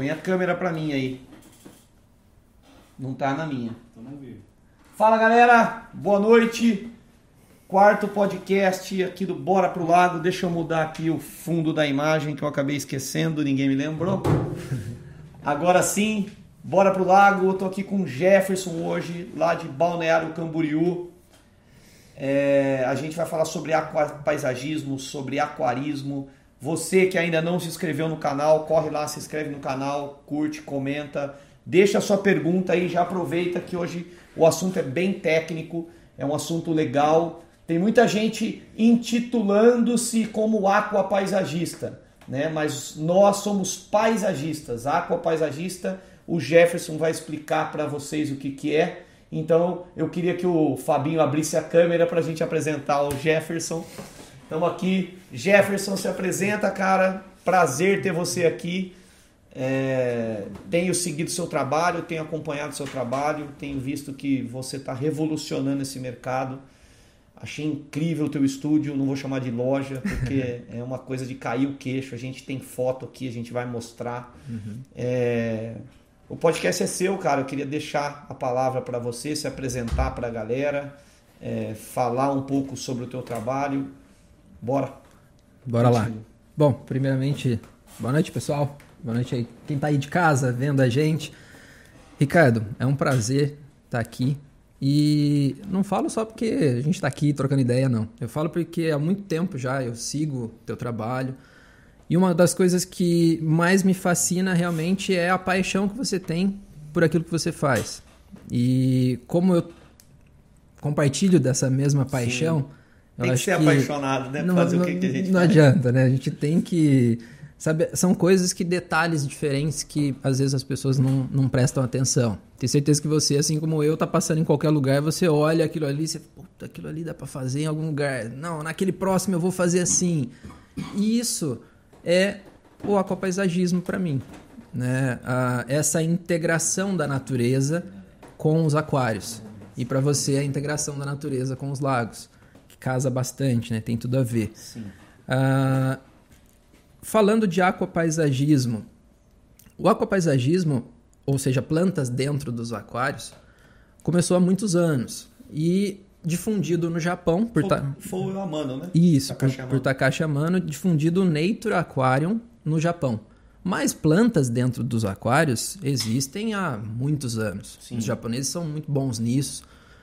Põe a câmera pra mim aí. Não tá na minha. Fala galera, boa noite. Quarto podcast aqui do Bora pro Lago. Deixa eu mudar aqui o fundo da imagem que eu acabei esquecendo, ninguém me lembrou. Agora sim, bora pro lago. Eu tô aqui com o Jefferson hoje, lá de Balneário Camboriú. É, a gente vai falar sobre aquapaisagismo, sobre aquarismo. Você que ainda não se inscreveu no canal, corre lá, se inscreve no canal, curte, comenta, deixa a sua pergunta aí, já aproveita que hoje o assunto é bem técnico, é um assunto legal. Tem muita gente intitulando-se como aquapaisagista, né? Mas nós somos paisagistas, aquapaisagista. O Jefferson vai explicar para vocês o que, que é. Então eu queria que o Fabinho abrisse a câmera para a gente apresentar o Jefferson. Estamos aqui. Jefferson se apresenta, cara. Prazer ter você aqui. É, tenho seguido seu trabalho, tenho acompanhado seu trabalho, tenho visto que você está revolucionando esse mercado. Achei incrível o teu estúdio, não vou chamar de loja, porque é uma coisa de cair o queixo. A gente tem foto aqui, a gente vai mostrar. Uhum. É, o podcast é seu, cara. Eu queria deixar a palavra para você, se apresentar para a galera, é, falar um pouco sobre o teu trabalho. Bora. Bora Continua. lá. Bom, primeiramente, boa noite, pessoal. Boa noite aí. Quem está aí de casa vendo a gente. Ricardo, é um prazer estar tá aqui. E não falo só porque a gente está aqui trocando ideia, não. Eu falo porque há muito tempo já eu sigo teu trabalho. E uma das coisas que mais me fascina realmente é a paixão que você tem por aquilo que você faz. E como eu compartilho dessa mesma paixão. Sim. Tem que ser que apaixonado, né? Não, fazer não, o que, que a gente Não faz. adianta, né? A gente tem que. Sabe, são coisas que, detalhes diferentes que às vezes as pessoas não, não prestam atenção. Tenho certeza que você, assim como eu, tá passando em qualquer lugar, você olha aquilo ali, você, puta, aquilo ali dá para fazer em algum lugar. Não, naquele próximo eu vou fazer assim. E isso é o aquapaisagismo para mim. Né? A, essa integração da natureza com os aquários. E para você, a integração da natureza com os lagos, casa bastante, né? tem tudo a ver. Ah, falando de aquapaisagismo, o aquapaisagismo, ou seja, plantas dentro dos aquários, começou há muitos anos. E difundido no Japão por foi, ta... foi o Amano, né? Isso, Takashi por, por Takashi Amano, difundido Nature Aquarium no Japão. Mas plantas dentro dos aquários existem há muitos anos. Sim. Os japoneses são muito bons nisso.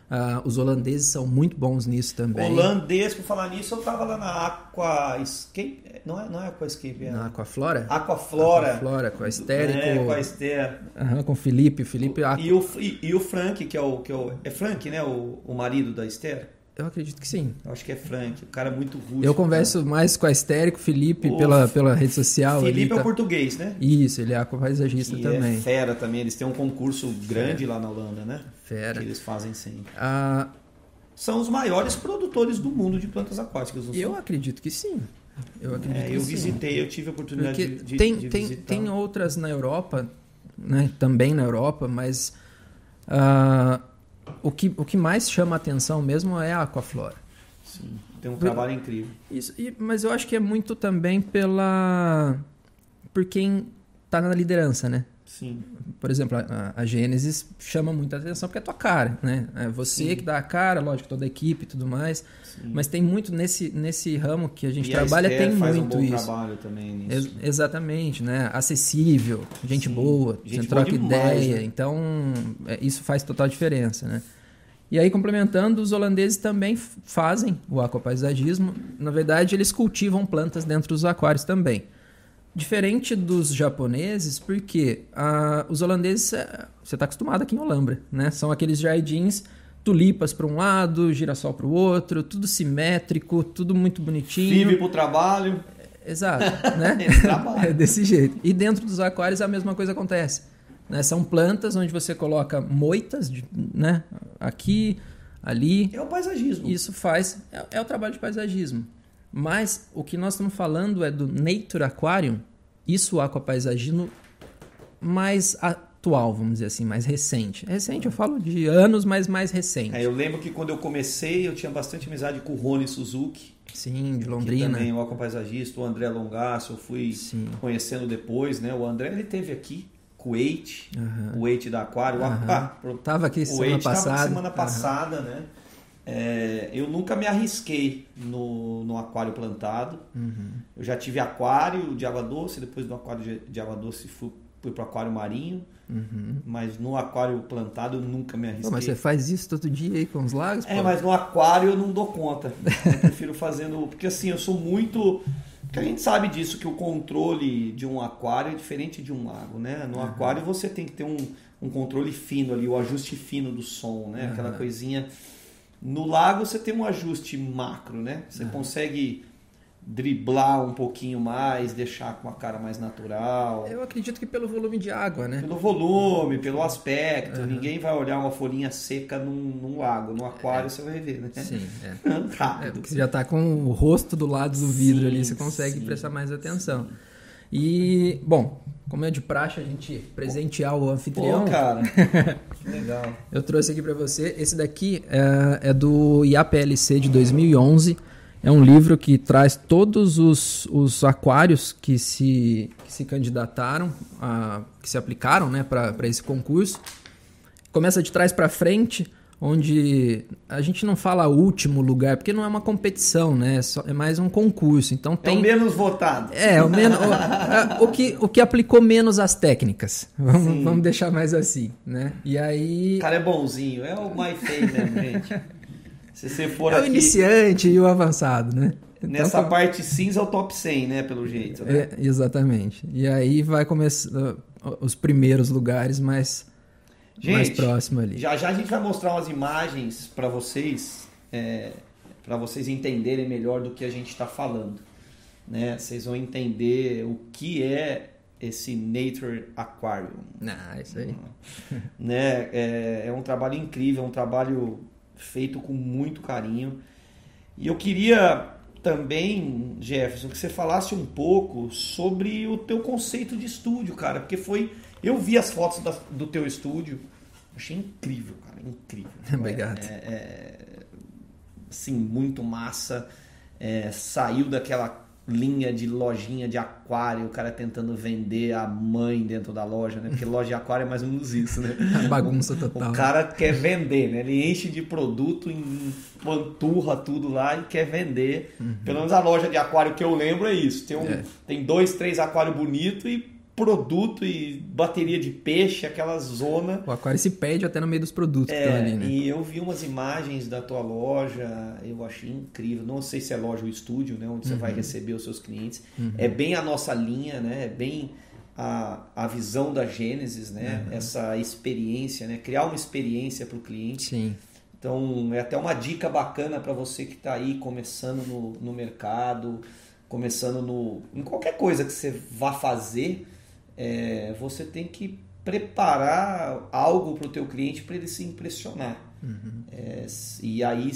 Uh, os holandeses são muito bons nisso também. Holandês, por falar nisso, eu tava lá na Aquascape. Não é, não é Aquascape, é. Na Aquaflora? Aquaflora. Aquaflora, com a Esther é, com... a Esther. Uhum, com o Felipe. Felipe o, e, o, e, e, o Frank, que é o, que é o. É Frank, né? O, o marido da Esther? Eu acredito que sim. Eu acho que é Frank, o cara é muito rústico. Eu converso cara. mais com a Esther e com o Felipe o pela, pela rede social. Felipe é tá... português, né? Isso, ele é aquapaisagista também. é fera também, eles têm um concurso grande fera. lá na Holanda, né? Fera. Que eles fazem sempre. Ah, são os maiores produtores do mundo de plantas aquáticas. Eu acredito que sim. Eu acredito é, eu sim. visitei, eu tive a oportunidade Porque de, tem, de tem, visitar. Tem outras na Europa, né? também na Europa, mas uh, o, que, o que mais chama a atenção mesmo é a Aquaflora. Sim, tem um trabalho incrível. Isso, e, mas eu acho que é muito também pela por quem está na liderança, né? Sim. Por exemplo, a, a Gênesis chama muita atenção porque é tua cara, né? É você Sim. que dá a cara, lógico, toda a equipe e tudo mais. Sim. Mas tem muito nesse, nesse ramo que a gente e trabalha, a tem faz muito um bom isso. trabalho também nisso. Ex exatamente, né? Acessível, gente Sim. boa, gente você troca demais, ideia. Né? Então, é, isso faz total diferença, né? E aí, complementando, os holandeses também fazem o aquapaisagismo. Na verdade, eles cultivam plantas dentro dos aquários também. Diferente dos japoneses, porque ah, os holandeses, é, você está acostumado aqui em Olambra, né? São aqueles jardins, tulipas para um lado, girassol para o outro, tudo simétrico, tudo muito bonitinho. Vive para o trabalho. Exato, né? é desse jeito. E dentro dos aquários a mesma coisa acontece. Né? São plantas onde você coloca moitas, né? Aqui, ali. É o paisagismo. Isso faz. É, é, o trabalho de paisagismo. Mas o que nós estamos falando é do Nature Aquarium, isso o aquapaisagismo mais atual, vamos dizer assim, mais recente. Recente, eu falo de anos, mas mais recente. É, eu lembro que quando eu comecei, eu tinha bastante amizade com o Rony Suzuki. Sim, de Londrina. também o paisagista, o André Longaço, eu fui Sim. conhecendo depois, né? O André, ele teve aqui, Kuwait, Uhum. Kuwait da Aquário. Aham. Ah, Tava aqui o semana Kuwait tava passada. semana Aham. passada, né? É, eu nunca me arrisquei no, no aquário plantado. Uhum. Eu já tive aquário de água doce, depois do aquário de, de água doce fui, fui para o aquário marinho, Uhum. mas no aquário plantado eu nunca me Pô, arrisquei. mas você faz isso todo dia aí com os lagos? É, pô? mas no aquário eu não dou conta. Eu prefiro fazendo. Porque assim, eu sou muito. Porque a gente sabe disso, que o controle de um aquário é diferente de um lago, né? No aquário você tem que ter um, um controle fino ali, o ajuste fino do som, né? Aquela Aham. coisinha. No lago você tem um ajuste macro, né? Você consegue driblar um pouquinho mais, deixar com a cara mais natural. Eu acredito que pelo volume de água, né? Pelo volume, pelo aspecto. Ninguém vai olhar uma folhinha seca num, num lago. No aquário você vai ver, né? Sim, é. É, Rápido. porque você já tá com o rosto do lado do vidro Sim, ali, você consegue sim, prestar mais atenção. E, bom, como é de praxe a gente presentear o anfitrião, Pô, cara. que legal. eu trouxe aqui para você. Esse daqui é, é do IAPLC de 2011. É um livro que traz todos os, os aquários que se, que se candidataram, a, que se aplicaram né, para esse concurso. Começa de trás para frente, onde a gente não fala último lugar, porque não é uma competição, né? É, é mais um concurso. Então É o tem. menos votado. É, o, menos, o, o que, o que aplicou menos as técnicas. Vamos, vamos deixar mais assim, né? E aí. O cara é bonzinho. É o My Fame mesmo, gente. Se você for É o aqui... iniciante e o avançado, né? Então, Nessa parte cinza é o top 100, né? Pelo jeito. Né? é, exatamente. E aí vai começar os primeiros lugares mais, mais Gente, próximo ali. Já já a gente vai mostrar umas imagens para vocês, é, para vocês entenderem melhor do que a gente está falando. Né? Vocês vão entender o que é esse Nature Aquarium. Ah, isso aí. né? É, é um trabalho incrível, é um trabalho feito com muito carinho. E eu queria também, Jefferson, que você falasse um pouco sobre o teu conceito de estúdio, cara, porque foi eu vi as fotos da- do teu estúdio, achei incrível, cara, incrível. Obrigado. É, é, assim, muito massa. É, saiu daquela linha de lojinha de aquário, o cara tentando vender a mãe dentro da loja, né? Porque loja de aquário é mais ou menos isso, né? Bagunça total. O cara quer vender, né? Ele enche de produto, empanturra tudo lá e quer vender. Pelo menos a loja de aquário que eu lembro é isso. Tem, um, É. tem dois, três aquários bonitos e produto e bateria de peixe, aquela zona. O aquário se perde até no meio dos produtos que É, estão ali, né? E eu vi umas imagens da tua loja, eu achei incrível. Não sei se é loja ou estúdio, né? Onde você vai Uhum. receber os seus clientes. É bem a nossa linha, né? É bem a, a visão da Gênesis, né? Uhum. Essa experiência, né? Criar uma experiência para o cliente. Sim. Então, é até uma dica bacana para você que está aí começando no, no mercado, começando no, em qualquer coisa que você vá fazer, é, você tem que preparar algo para o teu cliente para ele se impressionar. É, e aí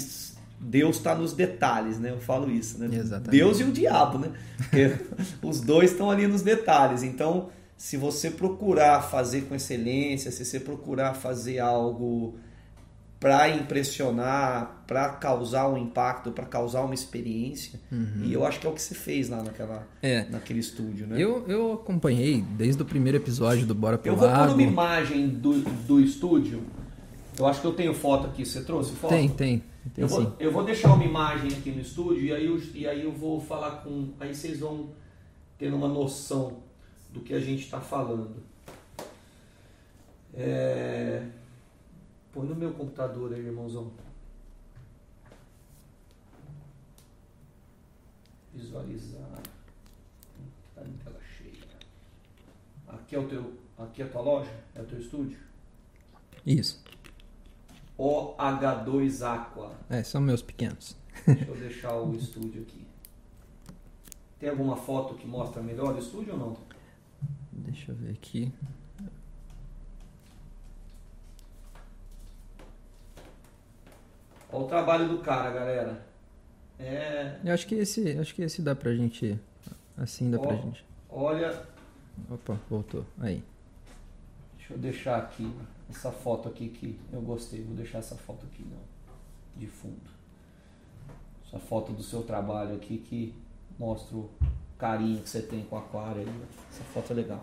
Deus está nos detalhes, né? Eu falo isso, né? Exatamente. Deus e o diabo, né? Os dois estão ali nos detalhes. Então, se você procurar fazer com excelência, se você procurar fazer algo para impressionar, para causar um impacto, para causar uma experiência, e eu acho que é o que você fez lá naquela, Uhum. É. naquele estúdio, né? Eu, eu acompanhei desde o primeiro episódio do Bora pro Eu vou pôr uma imagem do, do estúdio. Eu acho que eu tenho foto aqui. Você trouxe foto? Tem, tem. Tem Eu sim. vou, eu vou deixar uma imagem aqui no estúdio e aí, eu, e aí eu vou falar com. Aí vocês vão ter uma noção do que a gente está falando. É... Põe no meu computador aí, irmãozão. Visualizar. Tá em tela cheia. Aqui é o teu. Aqui é a tua loja? É o teu estúdio? Isso. OH2 Aqua. É, são meus pequenos. Deixa eu deixar o estúdio aqui. Tem alguma foto que mostra melhor o estúdio ou não? Deixa eu ver aqui. Olha o trabalho do cara, galera. É. Eu acho que esse, acho que esse dá pra gente. Assim dá pra Ó. gente. Olha. Opa, voltou. Aí. Deixa eu deixar aqui essa foto aqui que eu gostei. Vou deixar essa foto aqui não, de fundo. Essa foto do seu trabalho aqui que mostra o carinho que você tem com o aquário. Essa foto é legal.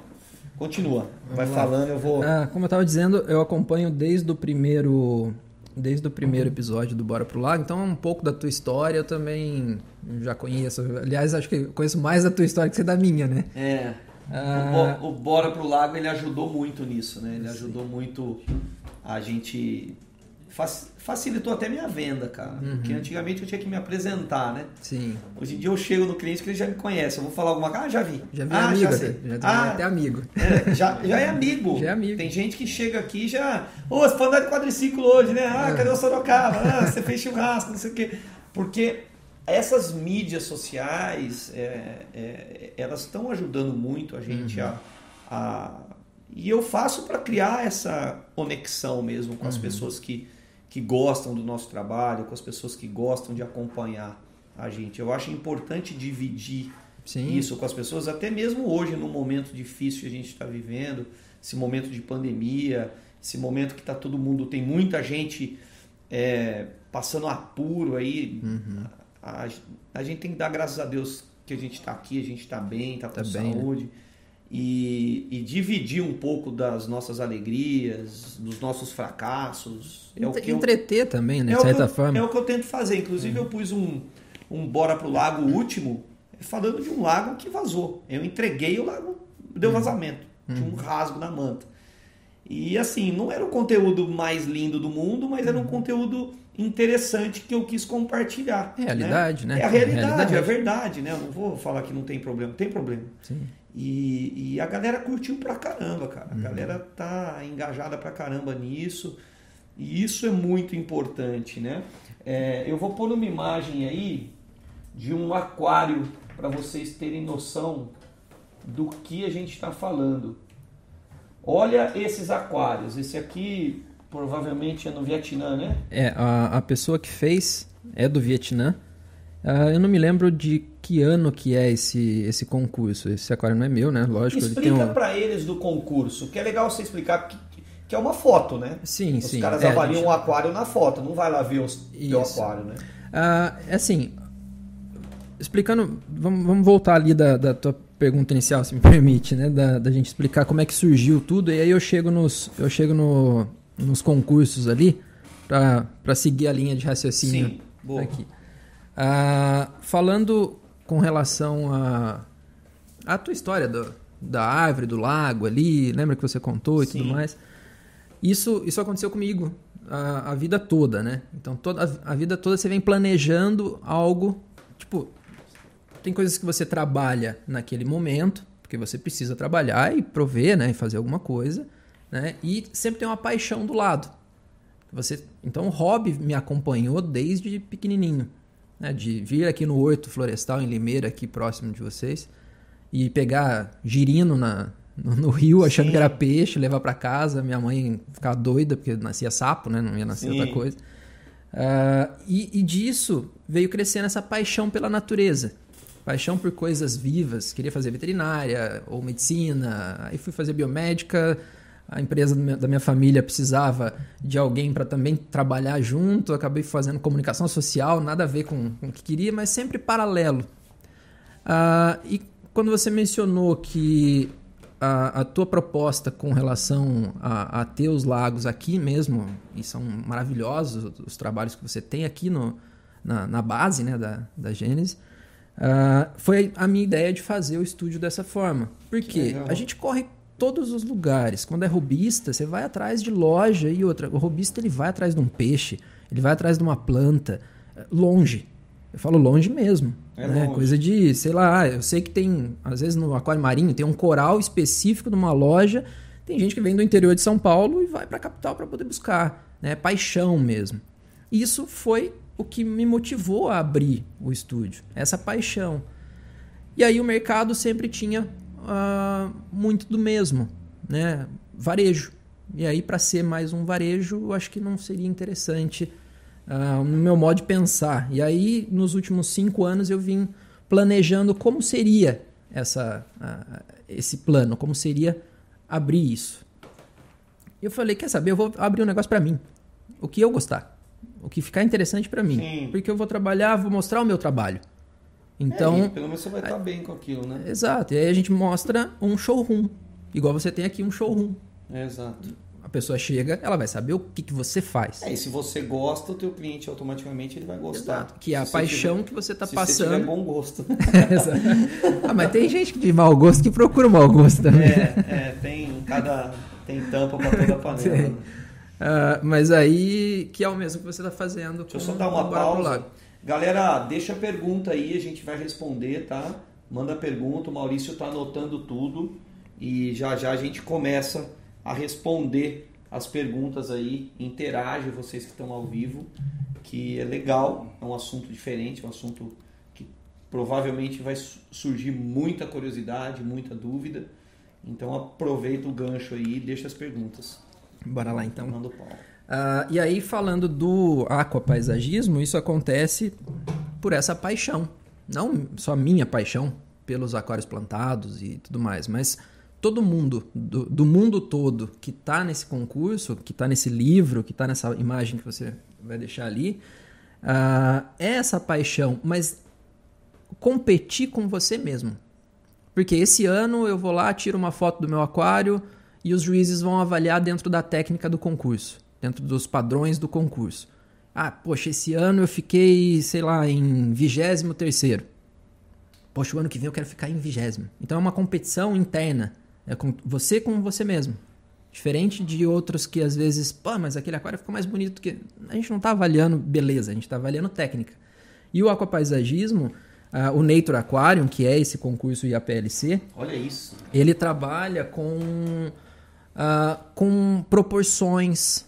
Continua, vai falando, eu vou. Ah, como eu estava dizendo, eu acompanho desde o primeiro desde o primeiro episódio do Bora Pro Lago, então um pouco da tua história eu também já conheço. Aliás, acho que conheço mais da tua história que você da minha, né? É. Ah... O, Bora Pro Lago ele ajudou muito nisso, né? Ele ajudou Sim. muito a gente facilitou até minha venda, cara. Uhum. Porque antigamente eu tinha que me apresentar, né? Sim. Hoje em dia eu chego no cliente que ele já me conhece. Eu vou falar alguma coisa, ah, já vi. Já vi ah, amigo, já, sei. já ah, até amigo. É, já, já é amigo. Já é amigo. Tem gente que chega aqui e já. Ô, oh, você foi andar de quadriciclo hoje, né? Ah, é. cadê o Sorocaba? Ah, você fez churrasco, não sei o quê. Porque essas mídias sociais, é, é, elas estão ajudando muito a gente uhum. a, a. E eu faço para criar essa conexão mesmo com as uhum. pessoas que que gostam do nosso trabalho, com as pessoas que gostam de acompanhar a gente. Eu acho importante dividir Sim. isso com as pessoas, até mesmo hoje, no momento difícil que a gente está vivendo, esse momento de pandemia, esse momento que está todo mundo, tem muita gente é, passando apuro aí. Uhum. A, a, a, gente tem que dar graças a Deus que a gente está aqui, a gente está bem, está com tá saúde. Bem, né? E, e, dividir um pouco das nossas alegrias, dos nossos fracassos. É o que Entreter eu, também, né? É de certa eu, forma. É o que eu tento fazer. Inclusive, eu pus um, um Bora pro Lago último, falando de um lago que vazou. Eu entreguei o lago, deu uhum. vazamento. Tinha um uhum. rasgo na manta. E assim, não era o conteúdo mais lindo do mundo, mas era um uhum. conteúdo interessante que eu quis compartilhar. Realidade, né? né? É a realidade, realidade, é a verdade, né? Eu não vou falar que não tem problema, tem problema. Sim. E, e, a galera curtiu pra caramba, cara. A uhum. galera tá engajada pra caramba nisso. E isso é muito importante, né? É, eu vou pôr uma imagem aí de um aquário para vocês terem noção do que a gente está falando. Olha esses aquários. Esse aqui provavelmente é no Vietnã, né? É, a, a pessoa que fez é do Vietnã. Uh, eu não me lembro de que ano que é esse, esse concurso. Esse aquário não é meu, né? Lógico. Explica ele um... para eles do concurso, que é legal você explicar que, que é uma foto, né? Sim, Os sim. Os caras é, avaliam o gente... um aquário na foto, não vai lá ver o teu aquário, né? Uh, é assim, explicando, vamos, vamos voltar ali da, da tua pergunta inicial, se me permite, né? Da, da gente explicar como é que surgiu tudo, e aí eu chego nos, eu chego no, nos concursos ali para seguir a linha de raciocínio Sim, boa. aqui. Ah, falando com relação a, a tua história do, da árvore, do lago ali, lembra que você contou e Sim. tudo mais? Isso, isso aconteceu comigo a, a vida toda, né? Então toda a, a vida toda você vem planejando algo, tipo, tem coisas que você trabalha naquele momento, porque você precisa trabalhar e prover, né, e fazer alguma coisa, né? E sempre tem uma paixão do lado. Você, então o hobby me acompanhou desde pequenininho né, de vir aqui no Horto Florestal, em Limeira, aqui próximo de vocês, e pegar girino na, no, no rio, achando Sim. que era peixe, levar para casa, minha mãe ficar doida, porque nascia sapo, né, não ia nascer Sim. outra coisa. Uh, e, e disso veio crescendo essa paixão pela natureza. Paixão por coisas vivas, queria fazer veterinária ou medicina, aí fui fazer biomédica, a empresa da minha família precisava de alguém para também trabalhar junto, acabei fazendo comunicação social, nada a ver com, com o que queria, mas sempre paralelo. Uh, e quando você mencionou que a, a, tua proposta com relação a, a ter os lagos aqui mesmo, e são maravilhosos os trabalhos que você tem aqui no, na, na base né, da, da Gênesis, uh, foi a minha ideia de fazer o estúdio dessa forma. Porque a gente corre todos os lugares. Quando é robista, você vai atrás de loja e outra. O robista ele vai atrás de um peixe, ele vai atrás de uma planta, longe. Eu falo longe mesmo. É né? longe. Coisa de, sei lá, eu sei que tem, às vezes no aquário marinho, tem um coral específico numa loja. Tem gente que vem do interior de São Paulo e vai para a capital para poder buscar. Né? Paixão mesmo. Isso foi o que me motivou a abrir o estúdio, essa paixão. E aí o mercado sempre tinha uh, muito do mesmo, né? Varejo. E aí, para ser mais um varejo, eu acho que não seria interessante uh, no meu modo de pensar. E aí, nos últimos cinco anos, eu vim planejando como seria essa, uh, esse plano, como seria abrir isso. E eu falei, quer saber, eu vou abrir um negócio para mim. O que eu gostar. O que ficar interessante para mim. Sim. Porque eu vou trabalhar, vou mostrar o meu trabalho. Então, é, pelo menos você vai estar bem com aquilo, né? Exato. E aí a gente mostra um showroom. Igual você tem aqui um showroom. exato. A pessoa chega, ela vai saber o que, que você faz. É, e se você gosta, o teu cliente automaticamente ele vai gostar. Exato. Que é a paixão tiver, que você está passando. Se você tiver bom gosto. Exato. ah, mas tem gente de mau gosto que procura o mau gosto também. É, é tem cada tem tampa para toda a panela. Uh, mas aí, que é o mesmo que você está fazendo. Deixa eu só dar uma pausa. Galera, deixa a pergunta aí, a gente vai responder, tá? Manda pergunta, o Maurício está anotando tudo e já já a gente começa a responder as perguntas aí, interage vocês que estão ao vivo, que é legal, é um assunto diferente, é um assunto que provavelmente vai surgir muita curiosidade, muita dúvida. Então aproveita o gancho aí e deixa as perguntas. Bora lá então. Manda o pau. Uh, e aí, falando do aquapaisagismo, isso acontece por essa paixão. Não só minha paixão pelos aquários plantados e tudo mais, mas todo mundo, do, do mundo todo que está nesse concurso, que está nesse livro, que está nessa imagem que você vai deixar ali, uh, é essa paixão, mas competir com você mesmo. Porque esse ano eu vou lá, tiro uma foto do meu aquário e os juízes vão avaliar dentro da técnica do concurso dentro dos padrões do concurso. Ah, poxa, esse ano eu fiquei, sei lá, em vigésimo terceiro. Poxa, o ano que vem eu quero ficar em vigésimo. Então é uma competição interna. É com você com você mesmo. Diferente de outros que às vezes, pô, mas aquele aquário ficou mais bonito que. A gente não está avaliando beleza, a gente está avaliando técnica. E o aquapaisagismo, uh, o Nature Aquarium, que é esse concurso IAPLC. Olha isso. Ele trabalha com, uh, com proporções,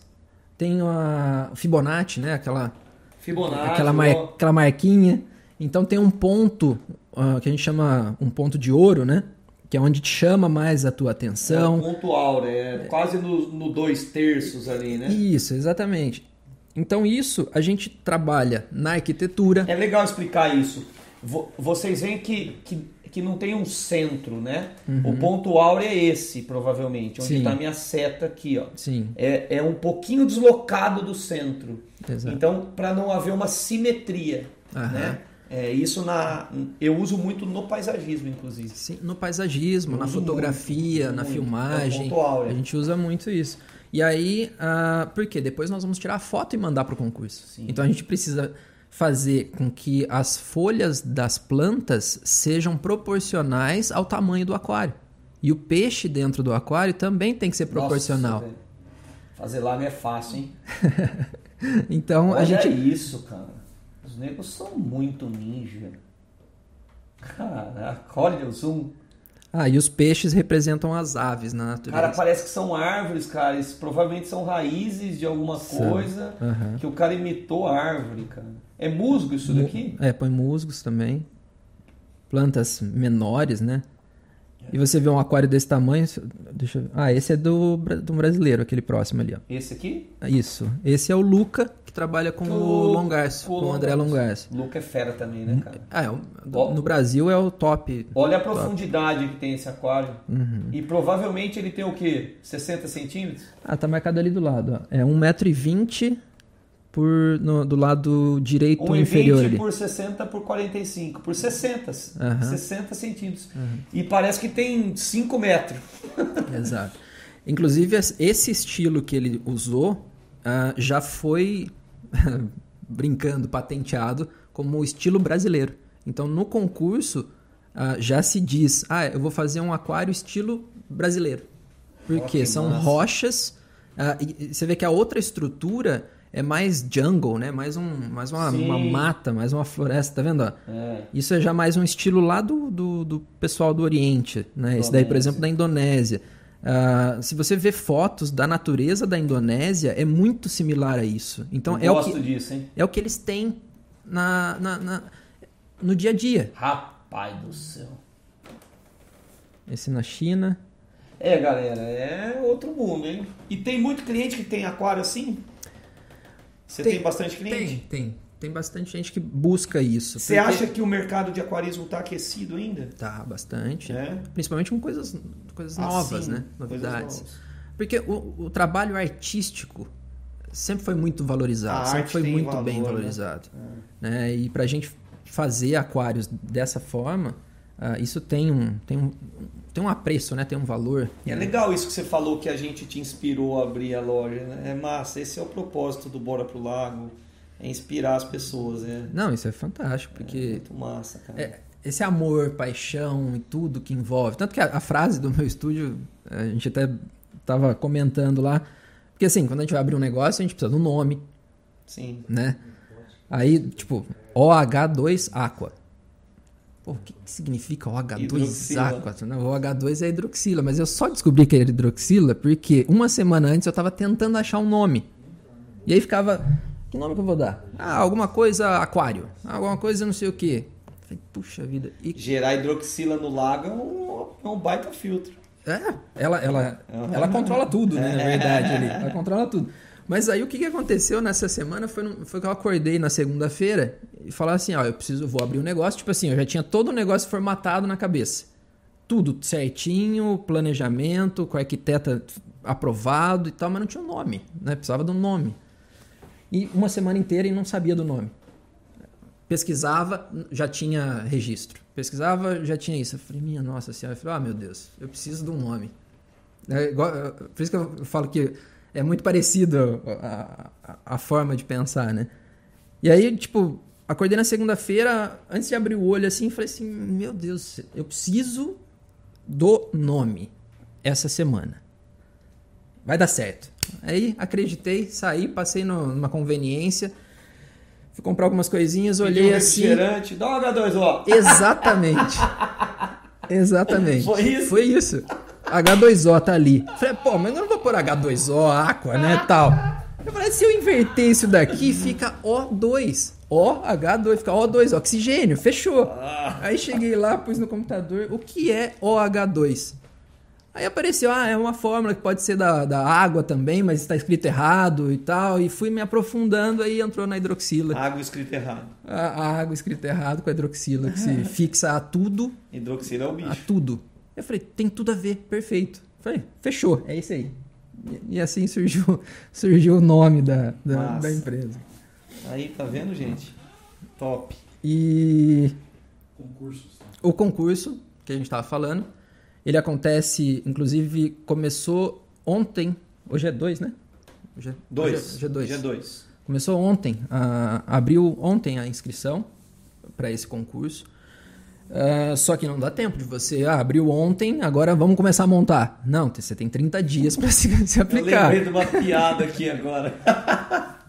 tem a Fibonacci, né? Aquela, Fibonacci, aquela, mar, aquela marquinha. Então tem um ponto uh, que a gente chama um ponto de ouro, né? Que é onde te chama mais a tua atenção. É um ponto áureo, é quase no, no dois terços ali, né? Isso, exatamente. Então isso a gente trabalha na arquitetura. É legal explicar isso. Vocês veem que, que que não tem um centro, né? Uhum. O ponto áureo é esse, provavelmente, onde está a minha seta aqui, ó. Sim. É, é um pouquinho deslocado do centro. Exato. Então, para não haver uma simetria, uhum. né? É, isso na, eu uso muito no paisagismo, inclusive. Sim, no paisagismo, eu na fotografia, muito, na muito. filmagem. É a gente usa muito isso. E aí, uh, por quê? Depois nós vamos tirar a foto e mandar para o concurso. Sim. Então a gente precisa fazer com que as folhas das plantas sejam proporcionais ao tamanho do aquário. E o peixe dentro do aquário também tem que ser proporcional. Nossa, Fazer lá não é fácil, hein? então Olha a gente. isso, cara. Os negros são muito ninja. Caraca, olha o zoom. Ah, e os peixes representam as aves na natureza. Cara, parece que são árvores, cara. Isso provavelmente são raízes de alguma coisa uhum. que o cara imitou a árvore, cara. É musgo isso daqui? É, põe musgos também. Plantas menores, né? E você vê um aquário desse tamanho. Deixa eu... Ah, esse é do, do brasileiro, aquele próximo ali, ó. Esse aqui? Isso. Esse é o Luca, que trabalha com o, o Longarço, com o André Longarço. Luca é fera também, né, cara? Ah, é, no Brasil é o top. Olha a top. profundidade que tem esse aquário. Uhum. E provavelmente ele tem o quê? 60 centímetros? Ah, tá marcado ali do lado. Ó. É 1,20m por no, do lado direito 1, inferior. 20 por 60 por 45, por 60, uhum. 60 centímetros. Uhum. E parece que tem 5 metros. Exato. Inclusive, esse estilo que ele usou uh, já foi, brincando, patenteado como o estilo brasileiro. Então, no concurso, uh, já se diz, ah, eu vou fazer um aquário estilo brasileiro. Porque oh, são massa. rochas, uh, e você vê que a outra estrutura é mais jungle, né? Mais, um, mais uma, uma mata, mais uma floresta, tá vendo? É. Isso é já mais um estilo lá do, do, do pessoal do Oriente, né? Esse daí, por exemplo, da Indonésia. Uh, se você vê fotos da natureza da Indonésia, é muito similar a isso. Então Eu é gosto o que disso, hein? é o que eles têm na, na, na, no dia a dia. Rapaz do céu. Esse na China. É, galera, é outro mundo, hein? E tem muito cliente que tem aquário assim? Você tem, tem bastante cliente? Tem, tem. Tem bastante gente que busca isso. Você porque... acha que o mercado de aquarismo está aquecido ainda? Tá, bastante. É? Principalmente com coisas, coisas ah, novas, sim. né? Novidades. Porque o, o trabalho artístico sempre foi muito valorizado, sempre foi muito valor, bem né? valorizado. Né? né? E para a gente fazer aquários dessa forma, uh, isso tem um, tem, um, tem um apreço, né? tem um valor. E é legal isso que você falou que a gente te inspirou a abrir a loja. Né? É massa, esse é o propósito do Bora Pro Lago, é inspirar as pessoas. Né? Não, isso é fantástico, porque... É muito massa, cara. É, esse amor, paixão e tudo que envolve. Tanto que a, a frase do meu estúdio, a gente até estava comentando lá, porque assim, quando a gente vai abrir um negócio, a gente precisa do nome. Sim. Né? Aí, tipo, OH2 Aqua. Pô, o que, que significa OH2 Aqua? Não, OH2 é hidroxila, mas eu só descobri que era hidroxila porque uma semana antes eu estava tentando achar um nome. E aí ficava, que nome que eu vou dar? Ah, alguma coisa aquário. Alguma coisa não sei o quê. Falei, puxa vida. E... Gerar hidroxila no lago é um, é um baita filtro. É, ela, ela, ela controla tudo, né? Na verdade, ali. Ela controla tudo. Mas aí o que, que aconteceu nessa semana foi, foi que eu acordei na segunda-feira e falar assim, ó, eu preciso, vou abrir um negócio. Tipo assim, eu já tinha todo o negócio formatado na cabeça. Tudo certinho, planejamento, com arquiteta aprovado e tal, mas não tinha um nome, né? Precisava de um nome. E uma semana inteira e não sabia do nome. Pesquisava, já tinha registro. Pesquisava, já tinha isso. Eu falei, minha nossa senhora. Eu falei, ah, meu Deus, eu preciso de um nome. É igual, por isso que eu falo que é muito parecido a, a, a, forma de pensar, né? E aí, tipo, acordei na segunda-feira, antes de abrir o olho assim, falei assim, meu Deus, eu preciso do nome essa semana. Vai dar certo. Aí acreditei, saí, passei no, numa conveniência Fui comprar algumas coisinhas, olhei um assim. Dá um H2O. Exatamente. Exatamente. Foi isso? Foi isso. H2O tá ali. Falei, pô, mas eu não vou pôr H2O, Aqua, né, tal. Eu falei, se eu inverter isso daqui, fica O2. OH2, fica O2, oxigênio, fechou. Ah. Aí cheguei lá, pus no computador, o que é OH2? Aí apareceu, ah, é uma fórmula que pode ser da, da água também, mas está escrito errado e tal. E fui me aprofundando, aí entrou na hidroxila. Água escrita errado. A, a, água escrita errado com a hidroxila, que se fixa a tudo. Hidroxila é o bicho. A tudo. Eu falei, tem tudo a ver, perfeito. falei, fechou, é isso aí. E, e assim surgiu, surgiu o nome da, da, da empresa. Aí, tá vendo, gente? Top. E. Concursos. Tá? O concurso que a gente estava falando ele acontece, inclusive, começou ontem. Hoje é 2, né? Hoje é 2. Hoje é 2. É dois. Começou ontem. Uh, abriu ontem a inscrição para esse concurso. Uh, só que não dá tempo de você. Ah, abriu ontem, agora vamos começar a montar. Não, você tem 30 dias para se, se aplicar. Eu lembrei de uma piada aqui agora.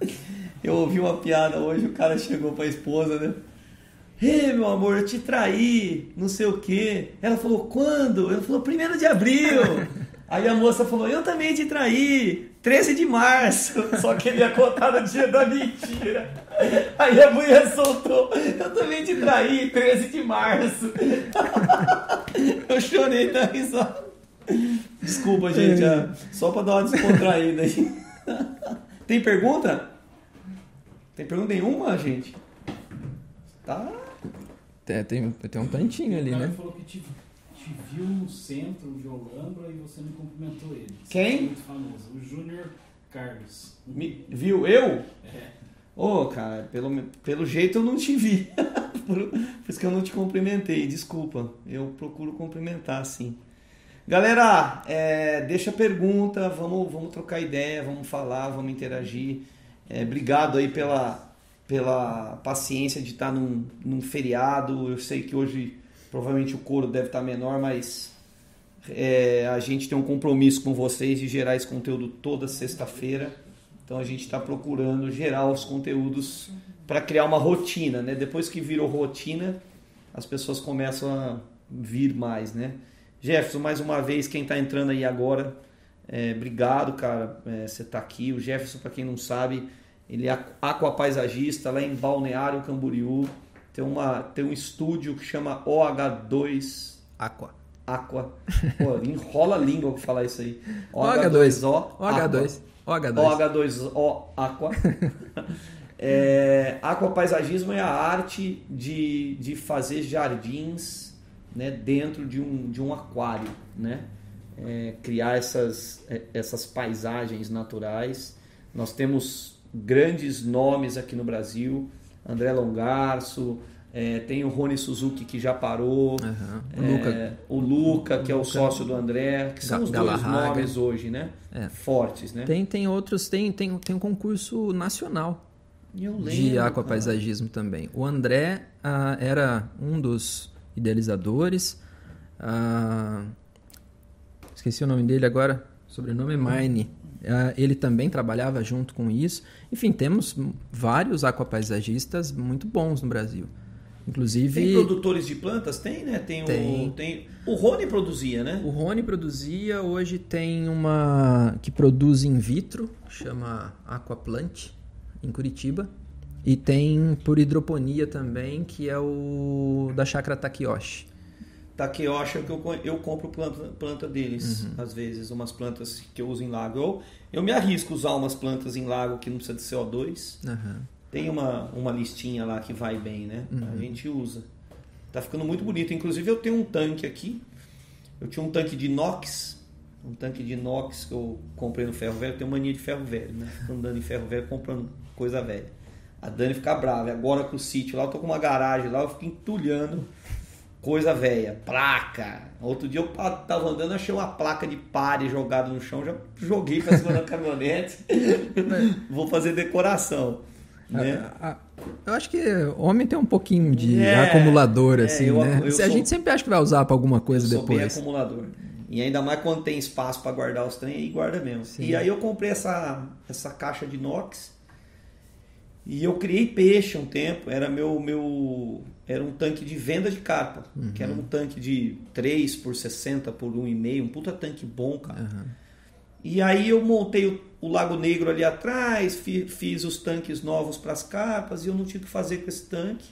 Eu ouvi uma piada hoje, o cara chegou para a esposa, né? Ei, meu amor, eu te traí, não sei o quê. Ela falou, quando? Ela falou, primeiro de abril. Aí a moça falou, eu também te traí, 13 de março. Só que ele ia contar no dia da mentira. Aí a mulher soltou, eu também te traí, 13 de março. Eu chorei da risada. Desculpa, gente, é, só pra dar uma descontraída aí. Tem pergunta? Tem pergunta nenhuma, gente? Tá é, tem, tem um tantinho ali, né? Falou que te, viu no centro de Olambra e você me cumprimentou ele. Quem? É muito famoso. O Júnior Carlos. Me, viu eu? É. Ô, oh, cara, pelo, pelo jeito eu não te vi. por, por isso que eu não te cumprimentei. Desculpa. Eu procuro cumprimentar, sim. Galera, é, deixa pergunta, vamos, vamos trocar ideia, vamos falar, vamos interagir. É, obrigado aí pela, pela paciência de estar num, num feriado. Eu sei que hoje provavelmente o coro deve estar menor, mas é, a gente tem um compromisso com vocês de gerar esse conteúdo toda sexta-feira. Então a gente está procurando gerar os conteúdos para criar uma rotina, né? Depois que virou rotina, as pessoas começam a vir mais, né? Jefferson, mais uma vez, quem está entrando aí agora, é, obrigado, cara, é, você está aqui. O Jefferson, para quem não sabe, ele é aquapaisagista lá em Balneário Camboriú. Tem, uma, tem um estúdio que chama OH2 Aqua. Aqua. Pô, enrola a língua pra falar isso aí. OH2O. OH2. OH2. OH2O Aqua. é, aquapaisagismo é a arte de, de fazer jardins né, dentro de um, de um aquário. Né? é, criar essas, é, essas paisagens naturais. Nós temos grandes nomes aqui no Brasil, André Longarço, é, tem o Rony Suzuki que já parou, uhum. o, Luca, é, o Luca que é o sócio do André, que são os dois nomes hoje, né? É. Fortes, né? Tem, tem outros, tem, tem, tem um concurso nacional lembro, de aquapaisagismo cara. também. O André ah, era um dos idealizadores. Ah, esqueci o nome dele agora, sobrenome é Mine. Ah, ele também trabalhava junto com isso. Enfim, temos vários aquapaisagistas muito bons no Brasil. Inclusive. Tem produtores de plantas? Tem, né? Tem, tem. O, tem... o Rony produzia, né? O Rony produzia, hoje tem uma que produz in vitro, chama Aquaplant, em Curitiba. E tem por hidroponia também, que é o da chácara Takiyoshi. Takiyoshi é que eu, eu compro planta, planta deles, uhum. às vezes, umas plantas que eu uso em lago. Eu, eu me arrisco a usar umas plantas em lago que não precisa de CO2. Uhum. Tem uma, uma listinha lá que vai bem, né? Uhum. A gente usa. Tá ficando muito bonito. Inclusive eu tenho um tanque aqui. Eu tinha um tanque de inox. Um tanque de inox que eu comprei no ferro velho. Eu tenho mania de ferro velho, né? Fico andando em ferro velho comprando coisa velha. A Dani fica brava. Agora com o sítio lá, eu tô com uma garagem lá, eu fico entulhando coisa velha. Placa. Outro dia eu tava andando, achei uma placa de pare jogada no chão, já joguei pra cima da caminhonete. Vou fazer decoração. Né? eu acho que homem tem um pouquinho de é, acumulador, é, assim, eu, né? Eu sou, a gente sempre acha que vai usar para alguma coisa eu depois. Sou bem acumulador. E ainda mais quando tem espaço para guardar os trem, aí guarda mesmo. Sim. E aí eu comprei essa, essa caixa de inox e eu criei peixe um tempo. Era meu meu era um tanque de venda de carpa, uhum. que era um tanque de 3 por 60 por 1,5, um puta tanque bom, cara. Uhum. E aí eu montei o, o Lago Negro ali atrás, fi, fiz os tanques novos para as carpas e eu não tinha o que fazer com esse tanque.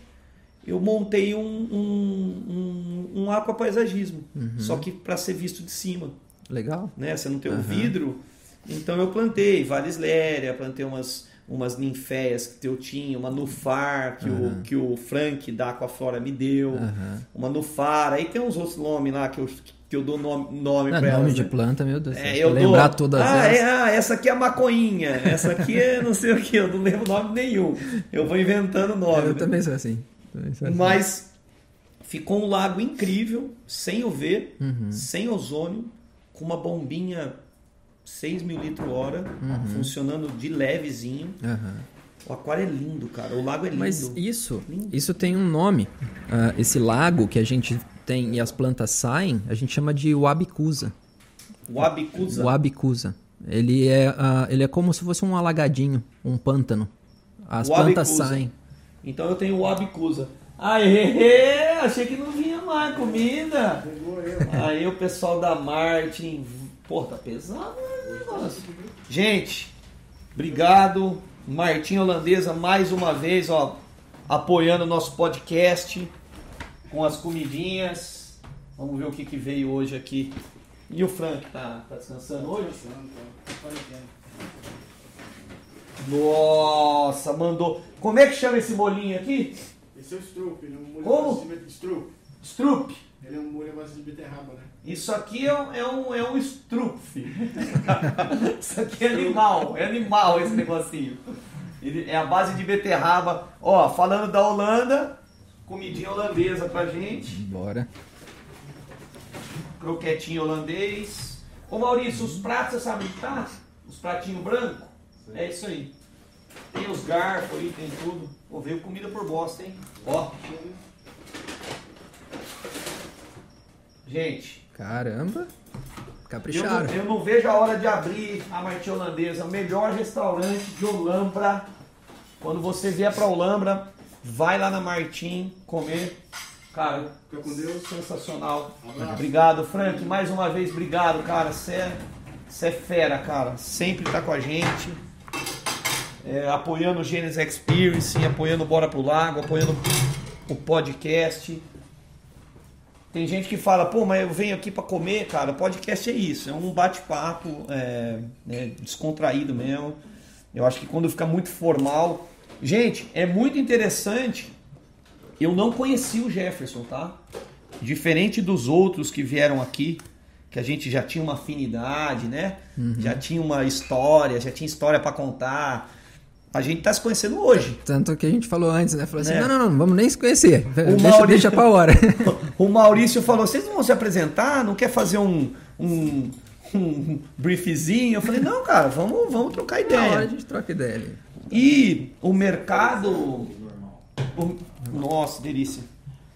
Eu montei um, um, um, um aquapaisagismo, uhum. só que para ser visto de cima. Legal. Né? Você não tem o uhum. vidro. Então eu plantei Varisléria, plantei umas, umas ninféias que eu tinha, uma nufar que, uhum. o, que o Frank da Aquaflora me deu, uma nufar. Aí tem uns outros nomes lá que eu, que eu dou nome, nome para elas. Nome de né? planta, meu Deus. É, eu lembrar dou, todas ah, elas. É, ah, essa aqui é a maconhinha, essa aqui é não sei o que, eu não lembro nome nenhum. Eu vou inventando nome. Eu né? também sou assim. Também sou assim. Mas ficou um lago incrível, sem UV, uhum. sem ozônio, com uma bombinha 6 mil litros hora, uhum. funcionando de levezinho. Uhum. O aquário é lindo, cara. O lago é lindo. Mas isso, lindo. isso tem um nome. Uh, esse lago que a gente tem e as plantas saem, a gente chama de Wabicusa. Wabicusa? Wabicusa. Ele é, uh, ele é como se fosse um alagadinho, um pântano. As plantas saem. Então eu tenho o Wabicusa. Aê, achei que não vinha mais comida. Aí o pessoal da Martin. Pô, tá pesado negócio. Gente, obrigado. Martim Holandesa mais uma vez, ó, apoiando o nosso podcast com as comidinhas. Vamos ver o que, que veio hoje aqui. E o Frank tá, tá descansando hoje? Nossa, mandou. Como é que chama esse molinho aqui? Esse é o Stroop, né? Como? Stroop. Stroop. Ele é um molho base de beterraba, né? Isso aqui é um, é um, é um Isso aqui é animal, é animal esse negocinho. Ele é a base de beterraba. Ó, falando da Holanda, comidinha holandesa pra gente. Bora. Croquetinho holandês. Ô Maurício, os pratos você sabe onde tá? Os pratinhos brancos? É isso aí. Tem os garfos aí, tem tudo. Pô, veio comida por bosta, hein? Ó. Gente. Caramba. Capricharam. Eu não, eu não vejo a hora de abrir a Martim Holandesa, o melhor restaurante de Olambra. Quando você vier para Olambra, vai lá na Martim comer. Cara, Fica com Deus. sensacional. Um obrigado, Frank. Mais uma vez, obrigado, cara. Você é, é fera, cara. Sempre tá com a gente. É, apoiando o Gênesis Experience, apoiando o Bora pro Lago, apoiando o podcast. Tem gente que fala, pô, mas eu venho aqui para comer, cara. Podcast é isso, é um bate-papo é, é, descontraído mesmo. Eu acho que quando fica muito formal. Gente, é muito interessante. Eu não conheci o Jefferson, tá? Diferente dos outros que vieram aqui, que a gente já tinha uma afinidade, né? Uhum. Já tinha uma história, já tinha história para contar. A gente tá se conhecendo hoje. Tanto que a gente falou antes, né? Falou assim: é. não, não, não, vamos nem se conhecer. O deixa, Maurício, deixa pra hora. o Maurício falou: vocês não vão se apresentar? Não quer fazer um, um, um briefzinho? Eu falei: não, cara, vamos, vamos trocar ideia. Na hora a gente troca ideia ali. E o mercado. O, nossa, delícia.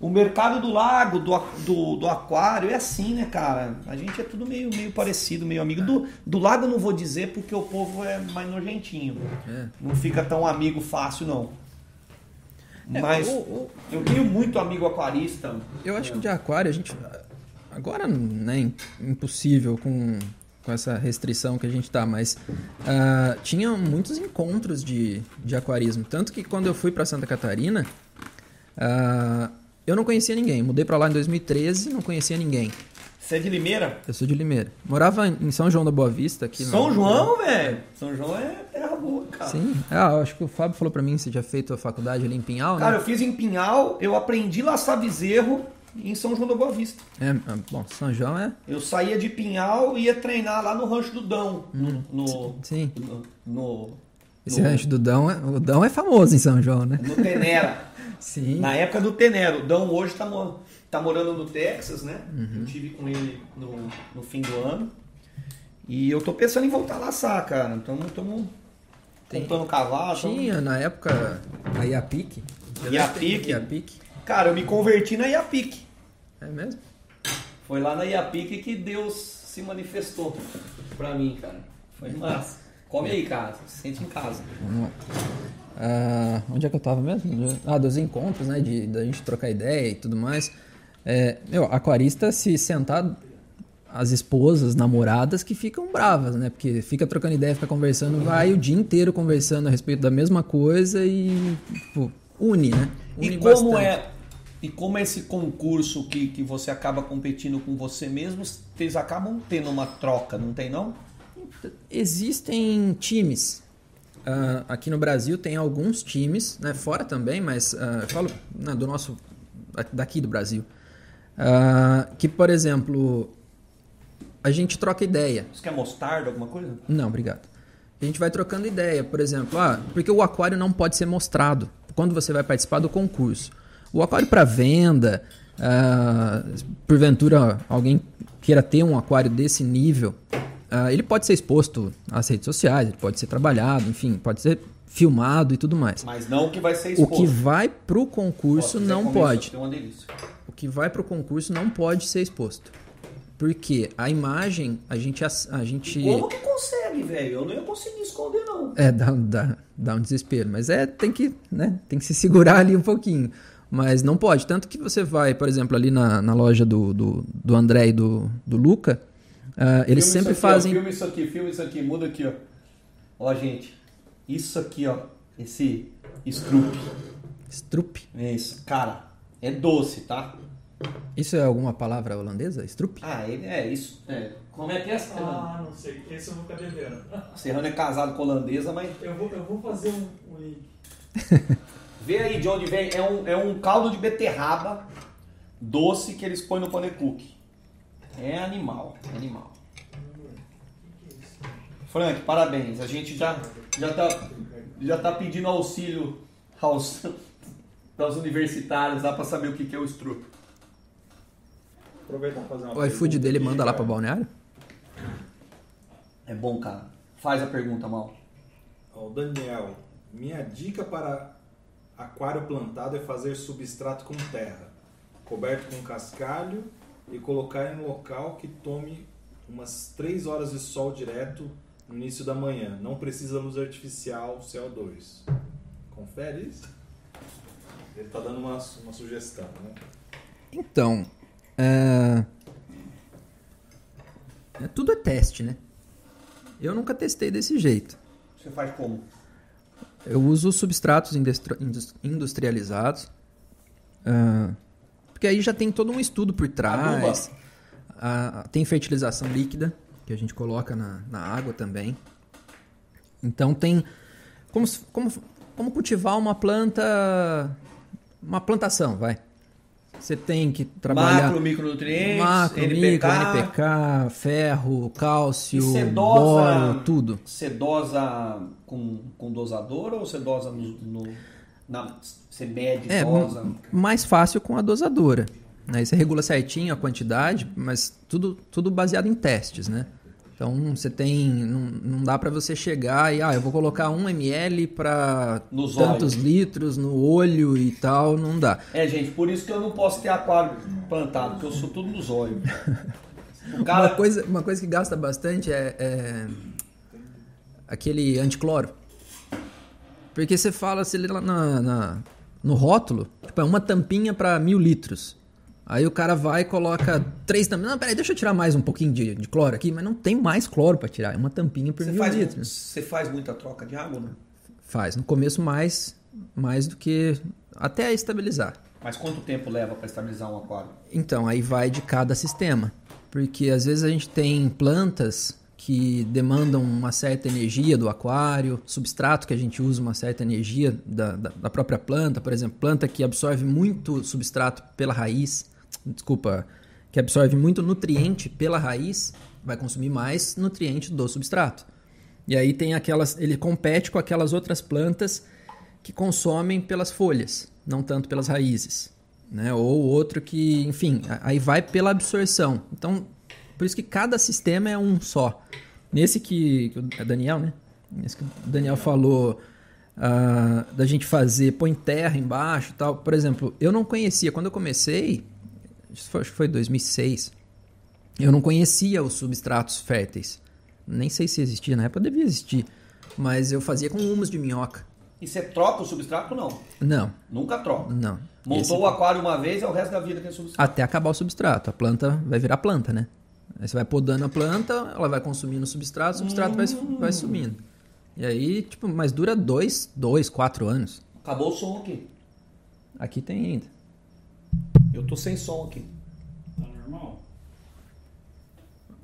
O mercado do lago, do, do, do, aquário, é assim, né, cara? A gente é tudo meio, meio parecido, meio amigo. Do, do lago não vou dizer porque o povo é mais nojentinho. É. Não fica tão amigo fácil, não. É, Mas eu tenho muito amigo aquarista. Eu acho que de aquário a gente. Agora, né, impossível com, com essa restrição que a gente tá, mas uh, tinha muitos encontros de, de aquarismo. Tanto que quando eu fui para Santa Catarina. Uh, eu não conhecia ninguém. Mudei para lá em 2013, não conhecia ninguém. Você é de Limeira? Eu sou de Limeira. Morava em São João da Boa Vista. aqui. São no... João, velho? São João é terra boa, cara. Sim. Ah, acho que o Fábio falou para mim que você já feito a faculdade ali em Pinhal, cara, né? Cara, eu fiz em Pinhal, eu aprendi laçar bezerro em São João da Boa Vista. É, ah, bom, São João é... Eu saía de Pinhal e ia treinar lá no Rancho do Dão. Hum, no, sim. No, no, Esse rancho do Dão, é, o Dão é famoso em São João, né? No Tenera. Sim. Na época do Tenero. O Dão hoje está tá morando no Texas, né? Uhum. Eu tive com ele no, no fim do ano. E eu tô pensando em voltar a laçar, cara. Então estamos comprando cavalo. Tinha na época a Iapic. Iapic. Iapic. Cara, eu me converti na Iapic. É mesmo? Foi lá na Iapic que Deus se manifestou pra mim, cara. Foi massa. Come aí, cara. Sente em casa. Vamos lá. Ah, onde é que eu tava mesmo? Ah, dos encontros, né? De da gente trocar ideia e tudo mais. É, meu, aquarista se sentar as esposas, namoradas que ficam bravas, né? Porque fica trocando ideia, fica conversando, vai o dia inteiro conversando a respeito da mesma coisa e tipo, une, né? Une e como bastante. é e como é esse concurso que, que você acaba competindo com você mesmo, vocês acabam tendo uma troca, não tem não? Existem times Uh, aqui no Brasil tem alguns times, né, fora também, mas uh, eu falo né, do nosso daqui do Brasil, uh, que por exemplo a gente troca ideia. Você quer mostarda alguma coisa? Não, obrigado. A gente vai trocando ideia, por exemplo, ah, porque o aquário não pode ser mostrado quando você vai participar do concurso. O aquário para venda, porventura alguém queira ter um aquário desse nível, Uh, ele pode ser exposto às redes sociais, ele pode ser trabalhado, enfim, pode ser filmado e tudo mais. Mas não o que vai ser exposto. O que vai para o concurso não pode. O que vai para o concurso não pode ser exposto. Porque a imagem, a gente. A, a gente... Como que consegue, velho? Eu não ia conseguir esconder, não. É, dá, dá, dá um desespero. Mas é, tem que, né, tem que se segurar ali um pouquinho. Mas não pode. Tanto que você vai, por exemplo, ali na, na loja do, do, do André e do, do Luca, Uh, eles sempre aqui, fazem. Ó, filma isso aqui, filma isso aqui, muda aqui, ó. Ó, gente. Isso aqui, ó. Esse strup. Strup? Isso, cara. É doce, tá? Isso é alguma palavra holandesa? Strup? Ah, ele é isso. É. Como é que é essa? Ah, não sei. Esse eu nunca devendo. Serrano é casado com holandesa, mas. Eu vou, eu vou fazer um, um link. Vê aí de onde vem. É um, é um caldo de beterraba doce que eles põem no panekuki. É animal, é animal. Frank, parabéns. A gente já já tá já tá pedindo auxílio aos aos universitários lá para saber o que que é o strup. Aproveitar fazer uma O iFood dele manda lá para balneário? É bom, cara. Faz a pergunta, mal. O Daniel, minha dica para aquário plantado é fazer substrato com terra, coberto com cascalho e colocar em um local que tome umas 3 horas de sol direto no início da manhã. Não precisa luz artificial, CO2. Confere isso? Ele está dando uma, uma sugestão, né? Então, é... é... tudo é teste, né? Eu nunca testei desse jeito. Você faz como? Eu uso substratos industrializados. Uh, porque aí já tem todo um estudo por trás. Ah, tem fertilização líquida, que a gente coloca na, na água também. Então tem como, como, como cultivar uma planta. Uma plantação, vai. Você tem que trabalhar. Macro, micronutrientes, macro, NPK. micro, NPK, ferro, cálcio, boro, tudo. Você dosa com, com dosador ou você dosa no. no- na, você mede, É, dosa? mais fácil com a dosadora. Aí você regula certinho a quantidade, mas tudo, tudo baseado em testes, né? Então você tem. Não, não dá pra você chegar e, ah, eu vou colocar 1 ml para tantos olhos. litros no olho e tal, não dá. É, gente, por isso que eu não posso ter aquário plantado, porque eu sou tudo nos olhos. O Uma, cara. coisa, uma coisa que gasta bastante é, é aquele anticloro. Porque você fala, você lê lá na, na- no rótulo, tipo, é uma tampinha para mil litros. Aí o cara vai e coloca três tampinhas. Não, peraí, deixa eu tirar mais um pouquinho de, de cloro aqui, mas não tem mais cloro para tirar. É uma tampinha por Você mil faz, litros. você faz muita troca de água, né? Faz. No começo mais, mais do que até estabilizar. Mas quanto tempo leva para estabilizar um aquário? Então, aí vai de cada sistema. Porque às vezes a gente tem plantas que demandam uma certa energia do aquário, substrato que a gente usa uma certa energia da, da, da própria planta, por exemplo, planta que absorve muito substrato pela raiz, desculpa, que absorve muito nutriente pela raiz, vai consumir mais nutriente do substrato. E aí tem aquelas, ele compete com aquelas outras plantas que consomem pelas folhas, não tanto pelas raízes, né? Ou outro que, enfim, aí vai pela absorção. Então, por isso que cada sistema é um só. Nesse que, o é Daniel, né? Nesse que o Daniel falou ah, da gente fazer, põe terra embaixo e tal. Por exemplo, eu não conhecia, quando eu comecei, acho que foi 2006, eu não conhecia os substratos férteis. Nem sei se existia, na época devia existir. Mas eu fazia com humus de minhoca. E você troca o substrato ou não? Não, Nunca troca. não. Montou Esse- o aquário uma vez, é o resto da vida que é substrato. Até acabar o substrato. A planta vai virar planta, né? Aí você vai podando a planta, ela vai consumindo o substrato, o substrato vai, vai sumindo. E aí, tipo, mas dura dois, dois, quatro anos. Acabou o som aqui. Aqui tem ainda. Eu tô sem som aqui. Tá normal?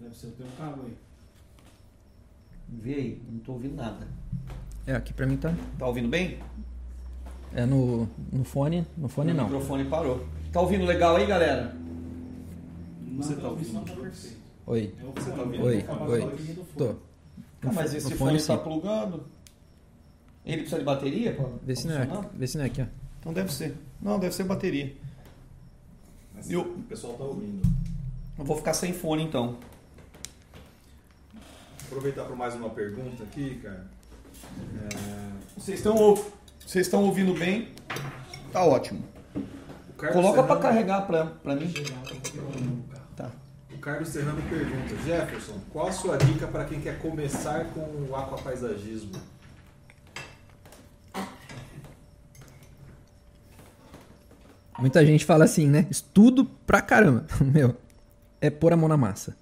Deve ser o teu cabo aí. Vê aí, não tô ouvindo nada. É, aqui pra mim tá. Tá ouvindo bem? É no, no fone. No fone o não. microfone parou. Tá ouvindo legal aí, galera? Você tá ouvindo? Oi. Você tá ouvindo? Oi, oi. Tô. Ah, mas esse fone, fone tá plugando. Ele precisa de bateria? pra- Vê se não é, vê se não é aqui, ó. Então deve ser. Não, deve ser bateria. Mas Eu- O pessoal tá ouvindo. Eu vou ficar sem fone então. Aproveitar para mais uma pergunta aqui, cara. É, Vocês estão vocês estão ouvindo bem? Tá ótimo. Coloca pra Serrano- carregar pra, pra mim. Tá. O Carlos Serrano pergunta: Jefferson, qual a sua dica para quem quer começar com o aquapaisagismo? Muita gente fala assim, né? Estudo pra caramba. Meu, é pôr a mão na massa.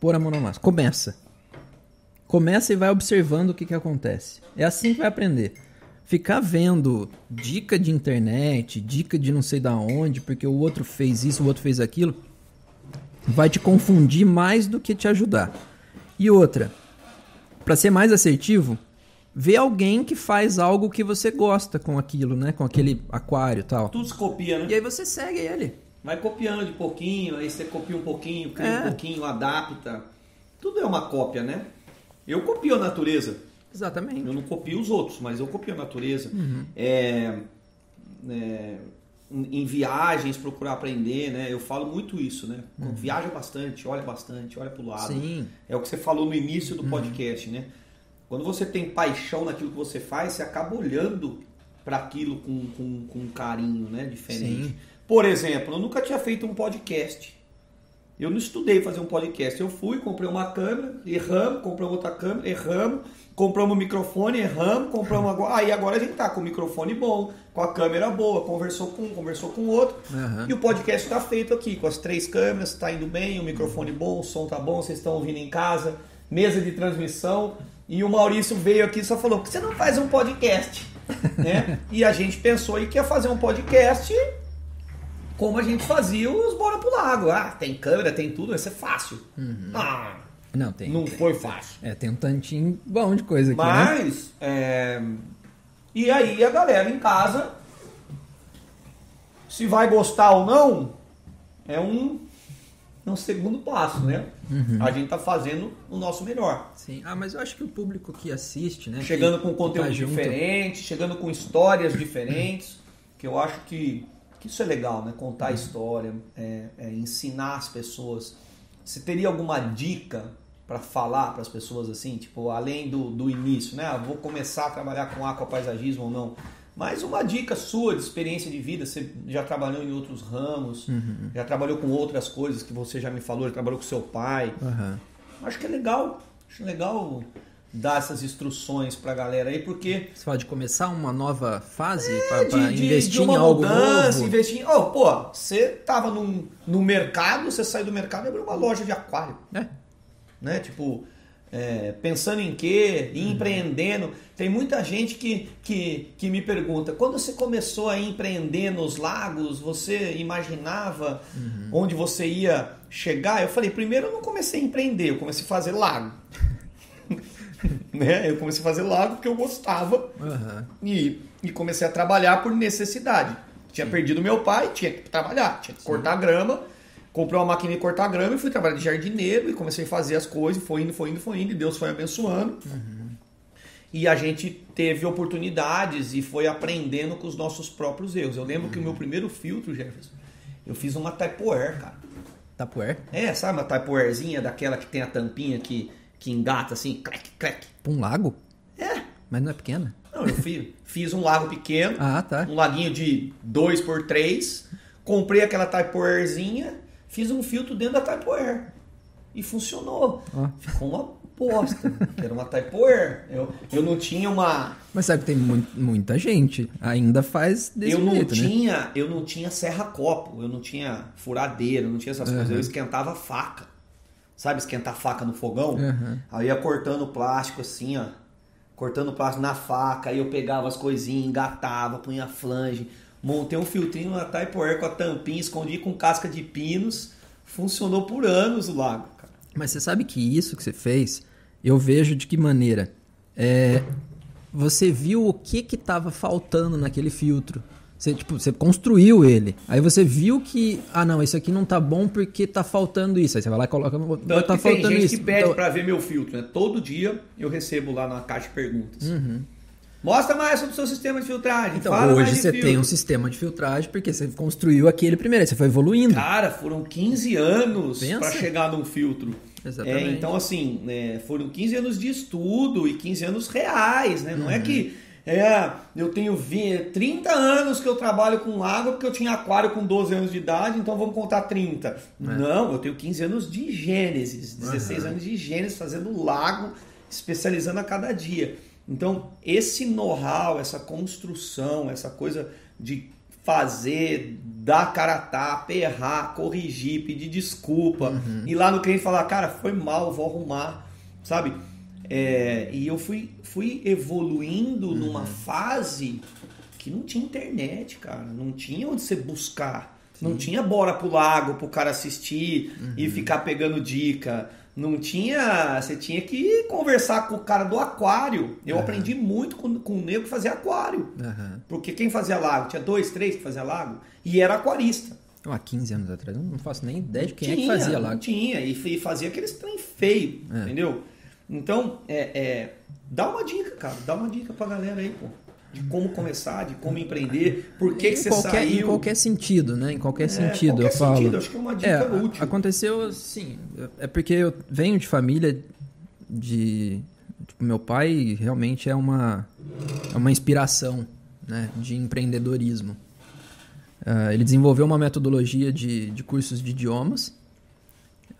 Pôr a mão na massa. Começa. Começa e vai observando o que, que acontece. É assim que vai aprender. Ficar vendo dica de internet, dica de não sei da onde, porque o outro fez isso, o outro fez aquilo, vai te confundir mais do que te ajudar. E outra, Pra ser mais assertivo, vê alguém que faz algo que você gosta com aquilo, né? Com aquele aquário e tal. Tudo se copia, E né? aí você segue ele. Vai copiando de pouquinho, aí você copia um pouquinho, cria É. um pouquinho, adapta. Tudo é uma cópia, né? Eu copio a natureza. Exatamente. Eu não copio os outros, mas eu copio a natureza. Uhum. É, é, em viagens, procurar aprender, né? Eu falo muito isso, né? Viaja bastante, olha bastante, olha pro lado. Uhum. Sim. É o que você falou no início do Uhum. podcast, né? Quando você tem paixão naquilo que você faz, você acaba olhando para aquilo com, com, com carinho, né? Diferente. Sim. Por exemplo, eu nunca tinha feito um podcast. Eu não estudei fazer um podcast. Eu fui, comprei uma câmera, erramos, compramos outra câmera, erramos, compramos microfone, erramos, compramos agora. Aí agora a gente tá com o microfone bom, com a câmera boa, conversou com um, conversou com o outro. Aham. E o podcast está feito aqui, com as três câmeras, está indo bem, o microfone bom, o som tá bom, vocês estão ouvindo em casa, mesa de transmissão. E o Maurício veio aqui e só falou: que você não faz um podcast? né? E a gente pensou e que ia fazer um podcast como a gente fazia os Bora pro Lago. Ah, tem câmera, tem tudo, vai ser fácil. Ah, Não, tem. não foi fácil. É, tem um tantinho bom de coisa aqui, né? Mas, é, e aí a galera em casa Se vai gostar ou não, é um, é um segundo passo, né? Uhum. A gente tá fazendo o nosso melhor. Sim. Ah, mas eu acho que o público que assiste, né? Chegando que- com que conteúdo tá junto- diferente, chegando com histórias diferentes, que eu acho que, que isso é legal, né? Uhum. Contar história, é, é ensinar as pessoas. Você teria alguma dica para falar para as pessoas assim, tipo, além do, do início, né? Ah, vou começar a trabalhar com aquapaisagismo ou não. Mas uma dica sua de experiência de vida, você já trabalhou em outros ramos, Uhum. já trabalhou com outras coisas que você já me falou, já trabalhou com seu pai. Aham. Acho que é legal, acho legal dar essas instruções pra galera aí, porque Você fala de começar uma nova fase é para investir de uma em algo mudança, novo. investir em. Oh, pô, você tava num, no mercado, você saiu do mercado e abriu uma loja de aquário. É. Né? Tipo, é, pensando em quê? Uhum. Empreendendo. Tem muita gente que, que, que me pergunta: quando você começou a empreender nos lagos, você imaginava Uhum. onde você ia chegar? Eu falei: primeiro eu não comecei a empreender, eu comecei a fazer lago. né? Eu comecei a fazer lago porque eu gostava Aham. e, e comecei a trabalhar por necessidade. Tinha perdido meu pai, tinha que trabalhar, tinha que cortar grama. Comprei uma máquina de cortar grama e fui trabalhar de jardineiro e comecei a fazer as coisas, foi indo, foi indo, foi indo, e Deus foi abençoando. E a gente teve oportunidades e foi aprendendo com os nossos próprios erros. Eu lembro que o meu primeiro filtro, Jefferson, eu fiz uma Tupperware, cara. Tupperware? É, sabe uma Tupperwarezinha daquela que tem a tampinha que, que engata assim, clec, clec. Pra um lago? É, Mas não é pequena? não, eu fiz, fiz um lago pequeno, Ah, tá. um laguinho de 2 por 3 comprei aquela Tupperwarezinha, fiz um filtro dentro da Tupperware. E funcionou. Ó. Ficou uma bosta. Era uma Tupperware. Eu, eu não tinha uma... Mas sabe que tem mu- muita gente ainda faz desse eu não jeito, né? tinha, eu não tinha serra-copo, eu não tinha furadeira, eu não tinha essas coisas. Eu esquentava faca. Sabe esquentar faca no fogão? Uhum. Aí ia cortando o plástico assim, ó. Cortando o plástico na faca, aí eu pegava as coisinhas, engatava, punha flange, montei um filtrinho na Tupperware com a tampinha, escondi com casca de pinos. Funcionou por anos o lago, cara. Mas você sabe que isso que você fez, eu vejo de que maneira? É, você viu o que que estava faltando naquele filtro. Você, tipo, você construiu ele. Aí você viu que, ah não, isso aqui não tá bom porque tá faltando isso. Aí você vai lá e coloca, Tanto tá que tem faltando gente isso. que pede Então, pra ver meu filtro, né? Todo dia eu recebo lá na caixa de perguntas. Uhum. Mostra mais sobre o seu sistema de filtragem. então fala hoje você tem um sistema de filtragem porque você construiu aquele primeiro, você foi evoluindo. Cara, foram 15 anos para chegar num filtro. Exatamente. É, então, assim, né, foram 15 anos de estudo e 15 anos reais, né? Uhum. Não é que é, eu tenho 20, 30 anos que eu trabalho com água porque eu tinha aquário com 12 anos de idade, então vamos contar 30. É. Não, eu tenho 15 anos de Gênesis, 16 anos de Gênesis fazendo lago, especializando a cada dia. Então, esse know-how, essa construção, essa coisa de fazer, dar cara a tapa, errar, corrigir, pedir desculpa, ir lá no cliente falar, cara, foi mal, vou arrumar, sabe? É, e eu fui, fui evoluindo numa fase que não tinha internet, cara, não tinha onde você buscar, não tinha bora pro lago pro cara assistir e ficar pegando dica. Não tinha. Você tinha que conversar com o cara do aquário. Eu aprendi muito com, com o nego que fazia aquário. Aham. Porque quem fazia lago? Tinha dois, três que fazia lago. E era aquarista. Então, há 15 anos atrás, eu não faço nem ideia de quem é tinha, que fazia lá. Tinha, e, e fazia aqueles trem feio, É. entendeu? Então, é, é, dá uma dica, cara. Dá uma dica pra galera aí, pô. De como começar, de como empreender, por que, que você qualquer, saiu. Em qualquer sentido, né? Em qualquer sentido, qualquer eu falo. sentido, acho que é uma dica É, útil. Aconteceu assim, é porque eu venho de família de. Tipo, meu pai realmente é uma, é uma inspiração né, de empreendedorismo. Ah, ele desenvolveu uma metodologia de, de cursos de idiomas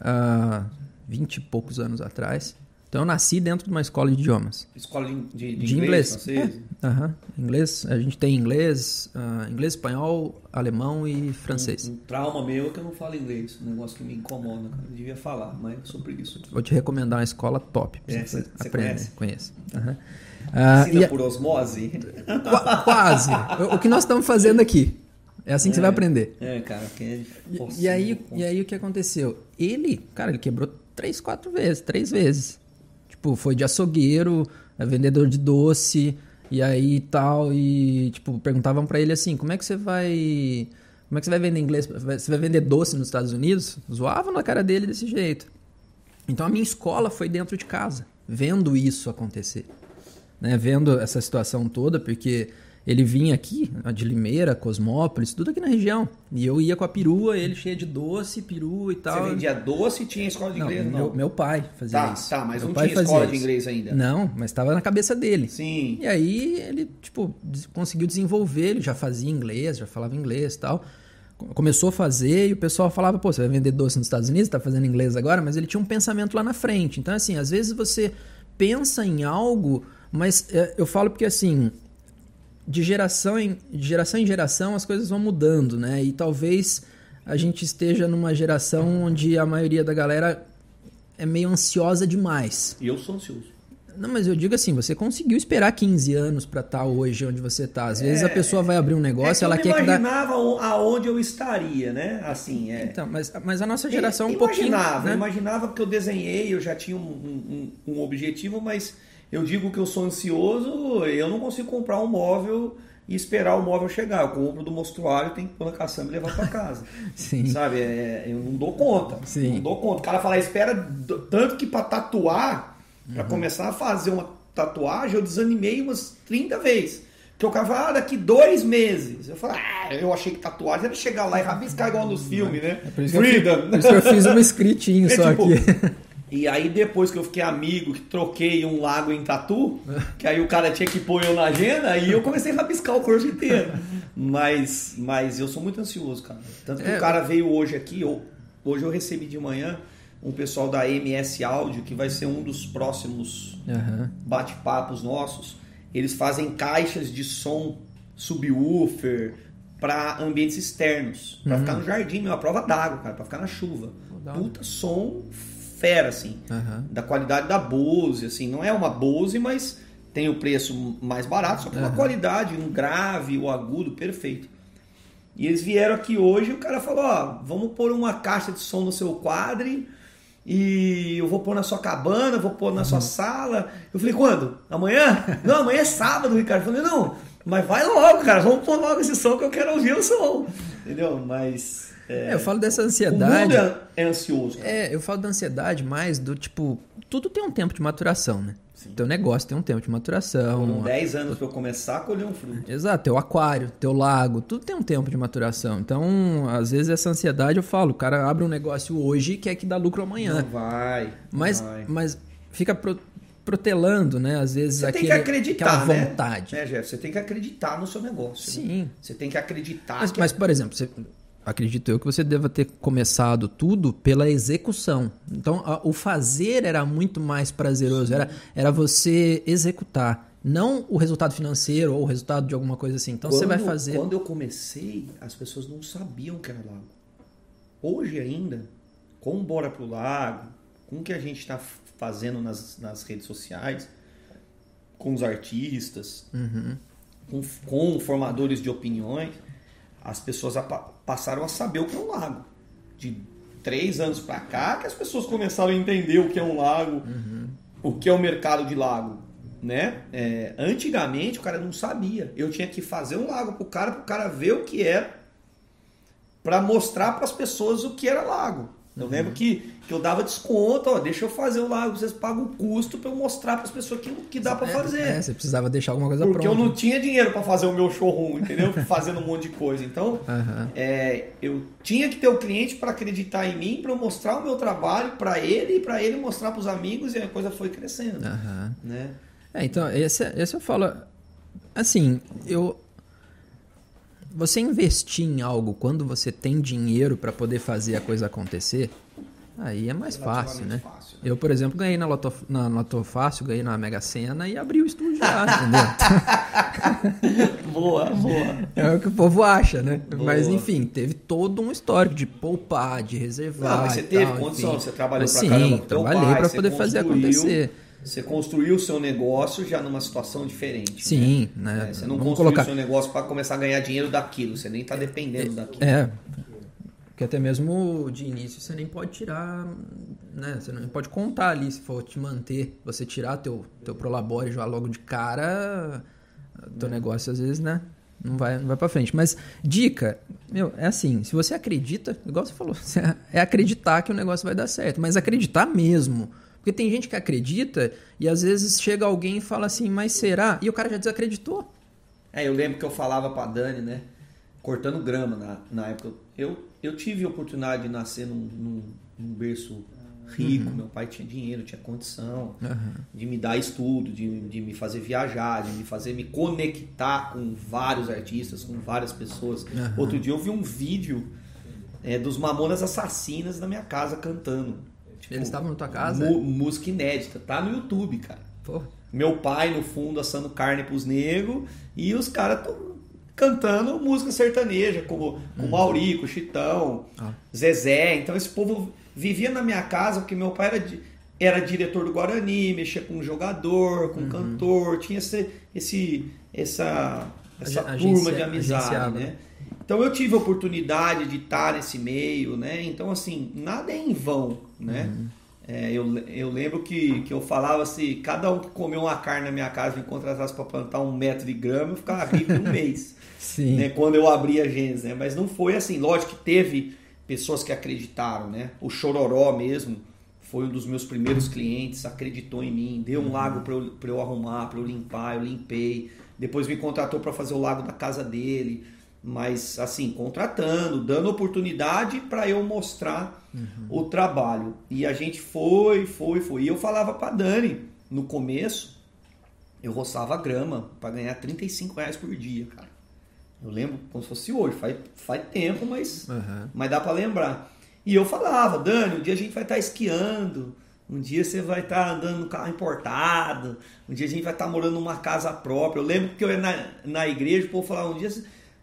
há 20 e poucos anos atrás. Então eu nasci dentro de uma escola de idiomas. Escola de, de, De inglês, inglês. É, aham. Inglês, a gente tem inglês, ah, inglês, espanhol, alemão e francês. Um trauma meu é que eu não falo inglês. Um negócio que me incomoda, cara. Eu devia falar, mas eu sou preguiçoso. Vou te recomendar uma escola top. pra É, você cê- cê aprender. conhece? Conheço. Ah, Ensina e por osmose? qua- quase. O- que nós estamos fazendo aqui. É assim que você vai aprender. É, cara, é E- E, aí, e aí o que aconteceu? Ele, cara, ele quebrou três, quatro vezes, três vezes. Tipo, foi de açougueiro, é vendedor de doce, e aí tal, e tipo, perguntavam pra ele assim, como é que você vai Como é que você vai vender inglês? Você vai vender doce nos Estados Unidos? Zoavam na cara dele desse jeito. Então a minha escola foi dentro de casa, vendo isso acontecer. Né? Vendo essa situação toda, porque ele vinha aqui, de Limeira, Cosmópolis, tudo aqui na região. E eu ia com a perua, ele cheio de doce, peru e tal. Você vendia doce e tinha escola de não, inglês? Não, meu, meu pai fazia tá, isso. Tá, mas meu não pai tinha escola isso. de inglês ainda? Não, mas estava na cabeça dele. Sim. E aí ele, tipo, conseguiu desenvolver, ele já fazia inglês, já falava inglês e tal. Começou a fazer e o pessoal falava, pô, você vai vender doce nos Estados Unidos, tá fazendo inglês agora? Mas ele tinha um pensamento lá na frente. Então, assim, às vezes você pensa em algo, mas é, eu falo porque, assim, de geração em, de geração em geração as coisas vão mudando, né? E talvez a gente esteja numa geração onde a maioria da galera é meio ansiosa demais. E eu sou ansioso. Não, mas eu digo assim, você conseguiu esperar 15 anos para estar tá hoje onde você está. Às vezes é, a pessoa vai abrir um negócio, é que ela quer que dá... imaginava aonde eu estaria, né? Assim, é. Então, mas, mas a nossa geração é, um pouquinho, imaginava, né? imaginava porque eu desenhei, eu já tinha um, um, um objetivo, mas eu digo que eu sou ansioso, eu não consigo comprar um móvel e esperar o móvel chegar. Eu compro do mostruário, tenho que pôr na caçamba e levar para casa. Sim. Sabe? É, eu não dou conta. Sim. Não dou conta. O cara fala, espera tanto que para tatuar, para uhum. começar a fazer uma tatuagem, eu desanimei umas 30 vezes. Porque o cara fala, ah, daqui dois meses. Eu falo, ah, eu achei que tatuagem era chegar lá e rabiscar igual nos filmes, né? É por isso Freedom. por isso que eu fiz um escritinho é, só tipo, aqui. E aí depois que eu fiquei amigo, que troquei um lago em tatu, que aí o cara tinha que pôr eu na agenda, aí eu comecei a rabiscar o corpo inteiro. Mas, mas eu sou muito ansioso, cara. Tanto que é. o cara veio hoje aqui, hoje eu recebi de manhã um pessoal da MS Áudio, que vai ser um dos próximos uhum. bate-papos nossos. Eles fazem caixas de som subwoofer para ambientes externos, para uhum. ficar no jardim, uma prova d'água, cara, para ficar na chuva. Puta som fera, assim. Uhum. Da qualidade da Bose, assim. Não é uma Bose, mas tem o preço mais barato, só que uhum. uma qualidade, um grave, o agudo, perfeito. E eles vieram aqui hoje e o cara falou, ó, vamos pôr uma caixa de som no seu quadro e eu vou pôr na sua cabana, vou pôr na sua uhum. sala. Eu falei, quando? Amanhã? Não, amanhã é sábado, Ricardo. Eu falei, não, mas vai logo, cara, vamos pôr logo esse som que eu quero ouvir o som. Entendeu? Mas é, eu falo dessa ansiedade. O mundo é ansioso. Cara. É, eu falo da ansiedade mais do tipo. Tudo tem um tempo de maturação, né? Sim. Teu negócio tem um tempo de maturação. Foram 10 anos para eu começar a colher um fruto. Exato, teu aquário, teu lago, tudo tem um tempo de maturação. Então, às vezes, essa ansiedade eu falo, o cara abre um negócio hoje e quer que dá lucro amanhã. Não vai. Mas, vai. mas fica pro, protelando, né? Às vezes você aquele, tem que acreditar, aquela vontade. Né, Jeff? Você tem que acreditar no seu negócio. Sim. Né? Você tem que acreditar. Mas, que... mas por exemplo, você acredito eu que você deva ter começado tudo pela execução. Então, a, o fazer era muito mais prazeroso, era, era você executar, não o resultado financeiro ou o resultado de alguma coisa assim. Então, quando, você vai fazer. Quando eu comecei, as pessoas não sabiam que era lago. Hoje ainda, com o Bora pro Lago, com o que a gente está fazendo nas, nas redes sociais, com os artistas, uhum. com, com formadores de opiniões, as pessoas passaram a saber o que é um lago. De três anos para cá que as pessoas começaram a entender o que é um lago, uhum. o que é o mercado de lago. Né? É, antigamente o cara não sabia. Eu tinha que fazer um lago pro cara, pro cara ver o que era, para mostrar para as pessoas o que era lago. Eu uhum. lembro que, que eu dava desconto, ó, deixa eu fazer o lago, vocês pagam o custo para eu mostrar para as pessoas que, que dá para é, fazer. É, você precisava deixar alguma coisa Porque pronta. eu não tinha dinheiro para fazer o meu showroom, entendeu? Fazendo um monte de coisa. Então, uhum. é, eu tinha que ter o cliente para acreditar em mim, para eu mostrar o meu trabalho para ele e para ele mostrar para os amigos e a coisa foi crescendo. Uhum. Né? É, então, esse, esse eu falo. Assim, eu você investir em algo quando você tem dinheiro para poder fazer a coisa acontecer, aí é mais fácil né? fácil, né? Eu, por exemplo, ganhei na Loto, na Loto Fácil, ganhei na Mega Sena e abri o estúdio lá, entendeu? boa, boa. É o que o povo acha, né? Boa. Mas, enfim, teve todo um histórico de poupar, de reservar. Não, mas você teve tal, condição, enfim. você trabalhou mas, pra sim, caramba com trabalhei para poder fazer acontecer. Você construiu o seu negócio já numa situação diferente. Sim, né? né? Você não Vamos construiu colocar... o seu negócio para começar a ganhar dinheiro daquilo. Você nem está dependendo é, daquilo. É. Porque até mesmo de início você nem pode tirar, né? Você não pode contar ali se for te manter, você tirar teu teu prolabore já logo de cara, teu é. negócio às vezes, né? não vai, não vai para frente. Mas dica, meu, é assim, se você acredita, igual você falou, é acreditar que o negócio vai dar certo, mas acreditar mesmo. Porque tem gente que acredita e às vezes chega alguém e fala assim, mas será? E o cara já desacreditou. É, eu lembro que eu falava pra Dani, né? Cortando grama na, na época. Eu, eu tive a oportunidade de nascer num, num, num berço rico, uhum. meu pai tinha dinheiro, tinha condição uhum. de me dar estudo, de, de me fazer viajar, de me fazer me conectar com vários artistas, com várias pessoas. Uhum. Outro dia eu vi um vídeo é, dos Mamonas Assassinas na minha casa cantando. Tipo, Eles estavam na tua casa? música inédita, tá no YouTube, cara. Porra. Meu pai no fundo assando carne pros negros e os caras cantando música sertaneja, como, como uhum. Aurico, Chitão, ah. Zezé. Então esse povo vivia na minha casa porque meu pai era, era diretor do Guarani, mexia com jogador, com uhum. cantor, tinha esse, esse essa, essa turma de amizade, né? Então eu tive a oportunidade de estar nesse meio, né? Então assim, nada é em vão, né? Uhum. É, eu, eu lembro que, que eu falava assim, cada um que comeu uma carne na minha casa me contratasse para plantar um metro de grama, eu ficava rico um mês. Sim. Né, quando eu abri a Gens, né? Mas não foi assim, lógico que teve pessoas que acreditaram, né? O Chororó mesmo foi um dos meus primeiros clientes, acreditou em mim, deu um lago para eu, eu arrumar, para eu limpar, eu limpei. Depois me contratou para fazer o lago da casa dele, mas assim, contratando, dando oportunidade para eu mostrar uhum. o trabalho. E a gente foi, foi, foi. E eu falava para Dani no começo, eu roçava grama para ganhar 35 reais por dia, cara. Eu lembro como se fosse hoje, faz, faz tempo, mas, uhum. mas dá para lembrar. E eu falava, Dani, um dia a gente vai estar tá esquiando, um dia você vai estar tá andando no carro importado, um dia a gente vai estar tá morando numa casa própria. Eu lembro que eu ia na, na igreja, o povo falava um dia,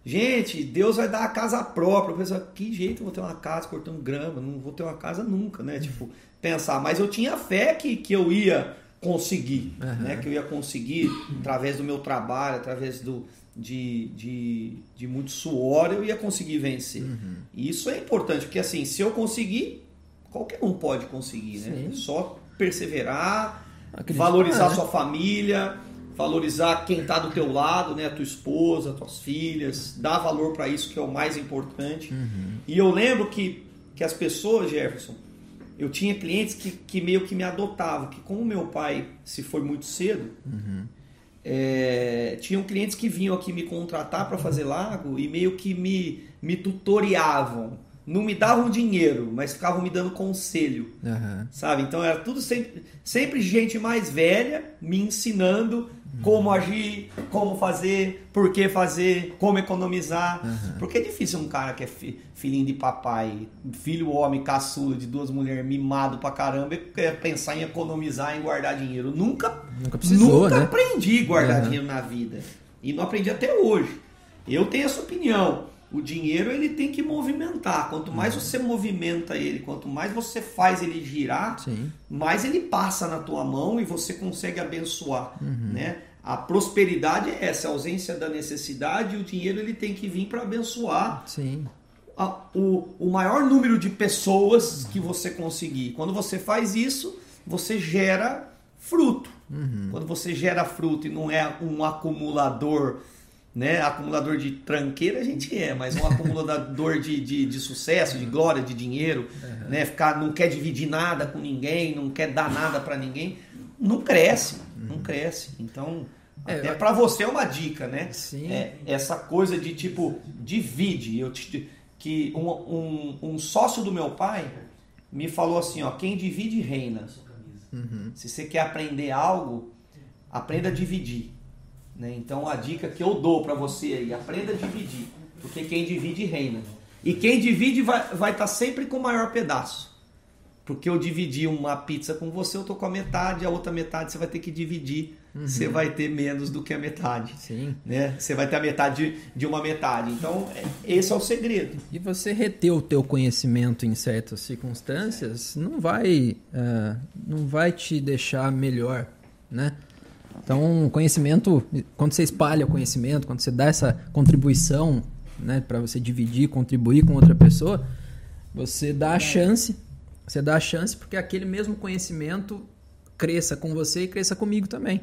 gente, Deus vai dar a casa própria. Eu pensava, que jeito eu vou ter uma casa cortando grama? Não vou ter uma casa nunca, né? Tipo, pensar. Mas eu tinha fé que, que eu ia conseguir, uhum. né? Que eu ia conseguir através do meu trabalho, através do, de, de, de muito suor, eu ia conseguir vencer. Uhum. E isso é importante, porque assim, se eu conseguir, qualquer um pode conseguir, né? Só perseverar, Acreditar, valorizar né? sua família, valorizar quem está do teu lado, né? A tua esposa, tuas filhas, dar valor para isso que é o mais importante. Uhum. E eu lembro que, que as pessoas, Jefferson, eu tinha clientes que, que meio que me adotavam, que como meu pai se foi muito cedo, uhum é, tinham clientes que vinham aqui me contratar para fazer lago e meio que me, me tutoriavam. Não me davam dinheiro, mas ficavam me dando conselho, uhum. sabe? Então era tudo sempre, sempre gente mais velha me ensinando como agir, como fazer, por que fazer, como economizar. Uhum. Porque é difícil um cara que é filhinho de papai, filho homem, caçula de duas mulheres, mimado pra caramba, é pensar em economizar, em guardar dinheiro. Nunca, nunca, precisou, nunca né? aprendi a guardar uhum. dinheiro na vida. E não aprendi até hoje. Eu tenho essa opinião. O dinheiro ele tem que movimentar. Quanto mais uhum. você movimenta ele, quanto mais você faz ele girar, Sim. mais ele passa na tua mão e você consegue abençoar, uhum. né? A prosperidade é essa, a ausência da necessidade, e o dinheiro ele tem que vir para abençoar Sim. A, o, o maior número de pessoas que você conseguir. Quando você faz isso, você gera fruto. Uhum. Quando você gera fruto e não é um acumulador né? Acumulador de tranqueira a gente é, mas um acumulador de, de, de, sucesso, de glória, de dinheiro, uhum. né? Ficar, não quer dividir nada com ninguém, não quer dar nada para ninguém, não cresce, uhum. não cresce. Então, é, até para você é uma dica, né? Sim. É, essa coisa de tipo, divide. Eu te, que um, um, um, sócio do meu pai me falou assim, ó, quem divide reina. Uhum. Se você quer aprender algo, aprenda a dividir. Né? Então a dica que eu dou para você aí, aprenda a dividir, porque quem divide reina. E quem divide vai estar vai tá sempre com o maior pedaço. Porque eu dividi uma pizza com você, eu tô com a metade, a outra metade você vai ter que dividir. Uhum. Você vai ter menos do que a metade. Sim. Né? Você vai ter a metade de, uma metade. Então, é, esse é o segredo. E você reter o teu conhecimento em certas circunstâncias não vai, uh, não vai te deixar melhor, né? Então, conhecimento, quando você espalha o conhecimento, quando você dá essa contribuição, né, para você dividir, contribuir com outra pessoa, você dá a chance, você dá a chance porque aquele mesmo conhecimento cresça com você e cresça comigo também.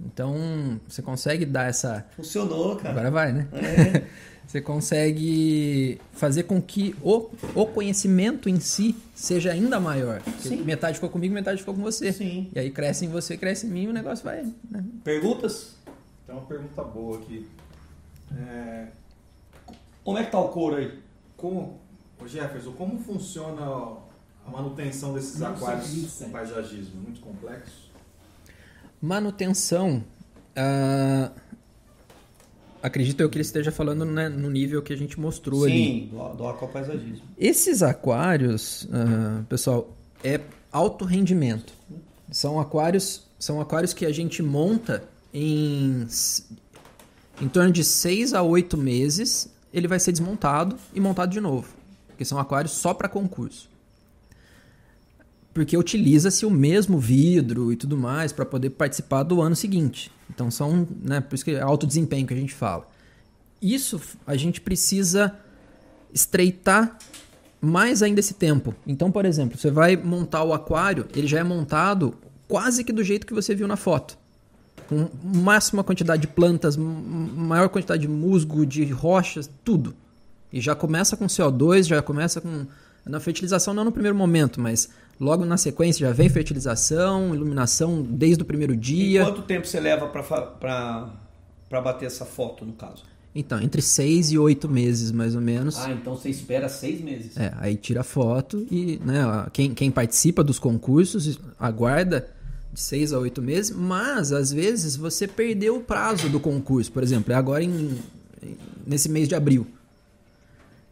Então, você consegue dar essa. Funcionou, cara. Agora vai, né? É. Você consegue fazer com que o, o conhecimento em si seja ainda maior. Metade ficou comigo, metade ficou com você. Sim. E aí cresce em você, cresce em mim e o negócio vai. né? Perguntas? Tem uma pergunta boa aqui. É, Como é que tá o couro aí? como, ô Jefferson, como funciona a manutenção desses aquários 1927. com paisagismo? Muito complexo? Manutenção. ah, acredito eu que ele esteja falando né, no nível que a gente mostrou ali. Sim, do, do aquapaisagismo. Esses aquários, ah, pessoal, é alto rendimento. São aquários, são aquários que a gente monta em, em torno de 6 a 8 meses. Ele vai ser desmontado e montado de novo. Porque são aquários só para concurso. Porque utiliza-se o mesmo vidro e tudo mais para poder participar do ano seguinte. Então são, né, por isso que é alto desempenho que a gente fala. Isso a gente precisa estreitar mais ainda esse tempo. Então, por exemplo, você vai montar o aquário, ele já é montado quase que do jeito que você viu na foto. Com máxima quantidade de plantas, maior quantidade de musgo, de rochas, tudo. E já começa com CO2, já começa com. Na fertilização, não no primeiro momento, mas logo na sequência já vem fertilização, iluminação desde o primeiro E dia. quanto tempo você leva pra bater essa foto, no caso? Então, entre seis e oito meses, mais ou menos. Ah, então você espera seis meses. É, aí tira a foto e né, quem, quem participa dos concursos aguarda de seis a oito meses, mas às vezes você perdeu o prazo do concurso, por exemplo, é agora em- nesse mês de abril.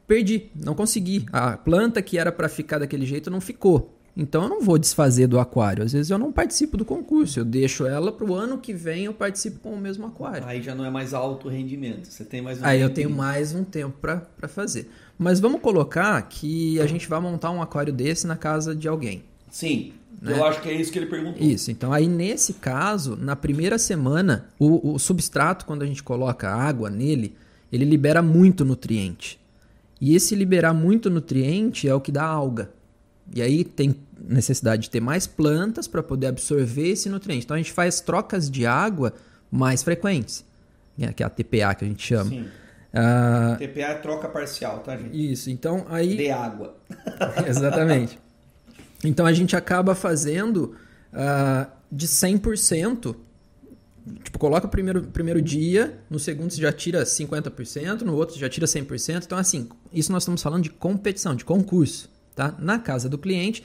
Perdi, não consegui. A planta que era para ficar daquele jeito não ficou. Então eu não vou desfazer do aquário. Às vezes eu não participo do concurso, eu deixo ela para o ano que vem eu participo com o mesmo aquário. Aí já não é mais alto rendimento. Você tem mais um Aí eu tenho mais um tempo para fazer. Mas vamos colocar que a gente vai montar um aquário desse na casa de alguém. Sim, Né? eu acho que é isso que ele perguntou. Isso. Então, aí nesse caso, na primeira semana, o, o substrato, quando a gente coloca água nele, ele libera muito nutriente. E esse liberar muito nutriente é o que dá alga. E aí tem necessidade de ter mais plantas para poder absorver esse nutriente. Então a gente faz trocas de água mais frequentes, né, que é a TPA que a gente chama. Sim. Ah, TPA é troca parcial, tá, gente? isso. Então aí De água. Exatamente. Então a gente acaba fazendo ah, de 100%. Tipo, coloca o primeiro, primeiro dia, no segundo você já tira 50%, no outro você já tira 100%. Então, assim, isso nós estamos falando de competição, de concurso. Tá? Na casa do cliente,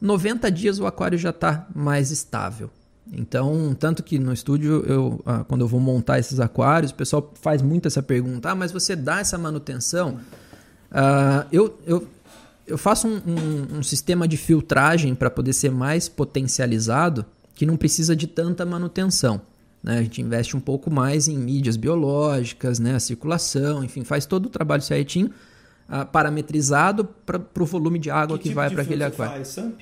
90 dias o aquário já está mais estável. Então, tanto que no estúdio, eu, ah, quando eu vou montar esses aquários, o pessoal faz muito essa pergunta: ah, mas você dá essa manutenção? Ah, eu, eu, eu faço um, um- um sistema de filtragem para poder ser mais potencializado que não precisa de tanta manutenção. né? A gente investe um pouco mais em mídias biológicas, né? a circulação, enfim, faz todo o trabalho certinho, ah, parametrizado para o volume de água que, tipo vai para aquele aquário. faz? Samp?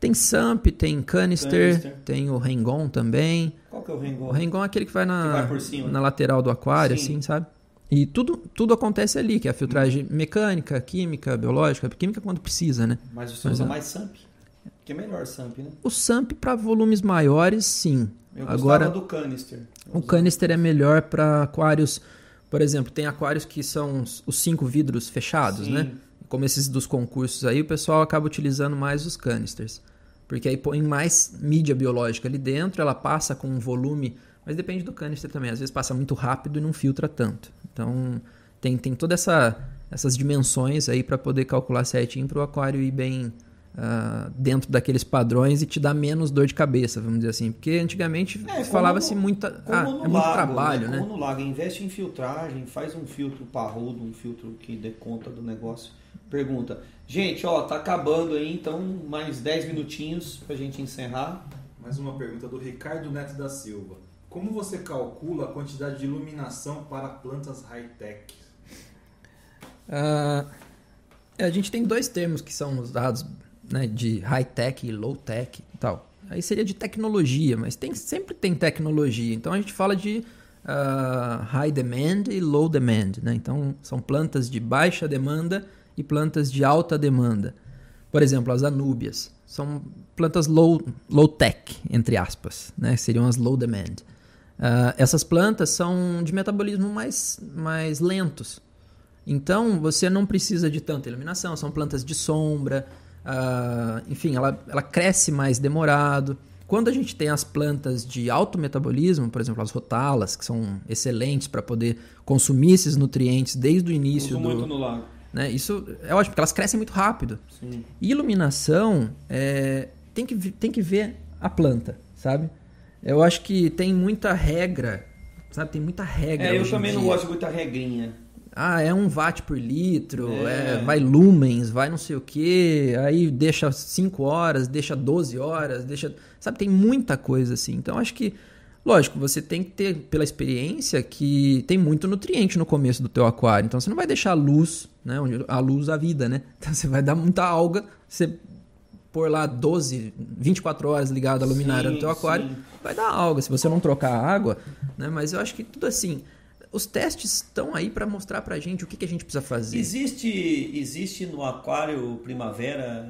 Tem SAMP, tem canister, Canister. tem o Rengon também. Qual que é o Rengon? O Rengon é aquele que vai na, Que vai por cima. na lateral do aquário, Sim. assim, sabe? E tudo, tudo acontece ali, que é a filtragem mecânica, química, biológica. Química quando precisa, né? Mas você Mas usa é. mais Samp. Que é melhor Samp, né? O SAMP para volumes maiores, sim. Eu Agora, do canister. o canister é melhor para aquários. Por exemplo, tem aquários que são os cinco vidros fechados, Sim. né? Como esses dos concursos aí, o pessoal acaba utilizando mais os canisters. Porque aí põe mais mídia biológica ali dentro, ela passa com um volume. Mas depende do canister também. Às vezes passa muito rápido e não filtra tanto. Então tem, tem todas essa, essas dimensões aí para poder calcular certinho para o aquário ir bem ah, dentro daqueles padrões e te dar menos dor de cabeça, vamos dizer assim. Porque antigamente É, falava-se. Como Ah, é muito lago, trabalho, né? Como no lago, investe em filtragem, faz um filtro parrudo, um filtro que dê conta do negócio. Pergunta. Gente, ó, tá acabando aí, então mais 10 minutinhos pra gente encerrar. Mais uma pergunta do Ricardo Neto da Silva. Como você calcula a quantidade de iluminação para plantas high-tech? Ah, a gente tem dois termos que são usados né, de high-tech e low-tech e tal. Aí seria de tecnologia, mas tem, sempre tem tecnologia. Então a gente fala de ah, high demand e low demand. Né? Então são plantas de baixa demanda e plantas de alta demanda. Por exemplo, as anúbias são plantas low, low tech, entre aspas, né? seriam as low demand. Uh, essas plantas são de metabolismo mais, mais lentos. Então, você não precisa de tanta iluminação, são plantas de sombra, uh, enfim, ela, ela cresce mais demorado. Quando a gente tem as plantas de alto metabolismo, por exemplo, as rotalas, que são excelentes para poder consumir esses nutrientes desde o início Uso do. muito no lago. Né, isso é ótimo, porque elas crescem muito rápido. Sim. Iluminação é, tem, que, tem que ver a planta, sabe? Eu acho que tem muita regra, sabe? Tem muita regra. É, eu também não dia. gosto de muita regrinha. Ah, é um watt por litro, É. é, vai lumens, vai não sei o que, aí deixa 5 horas, deixa 12 horas, deixa. Sabe, tem muita coisa assim. Então acho que, lógico, você tem que ter, pela experiência, que tem muito nutriente no começo do teu aquário. Então você não vai deixar a luz, né? A luz a vida, né? Então você vai dar muita alga, você pôr lá 12, 24 horas ligado a luminária Sim, no teu aquário, sim. vai dar alga se você não trocar a água, né? Mas eu acho que tudo assim, os testes estão aí para mostrar pra gente o que, que a gente precisa fazer. Existe, existe no aquário primavera,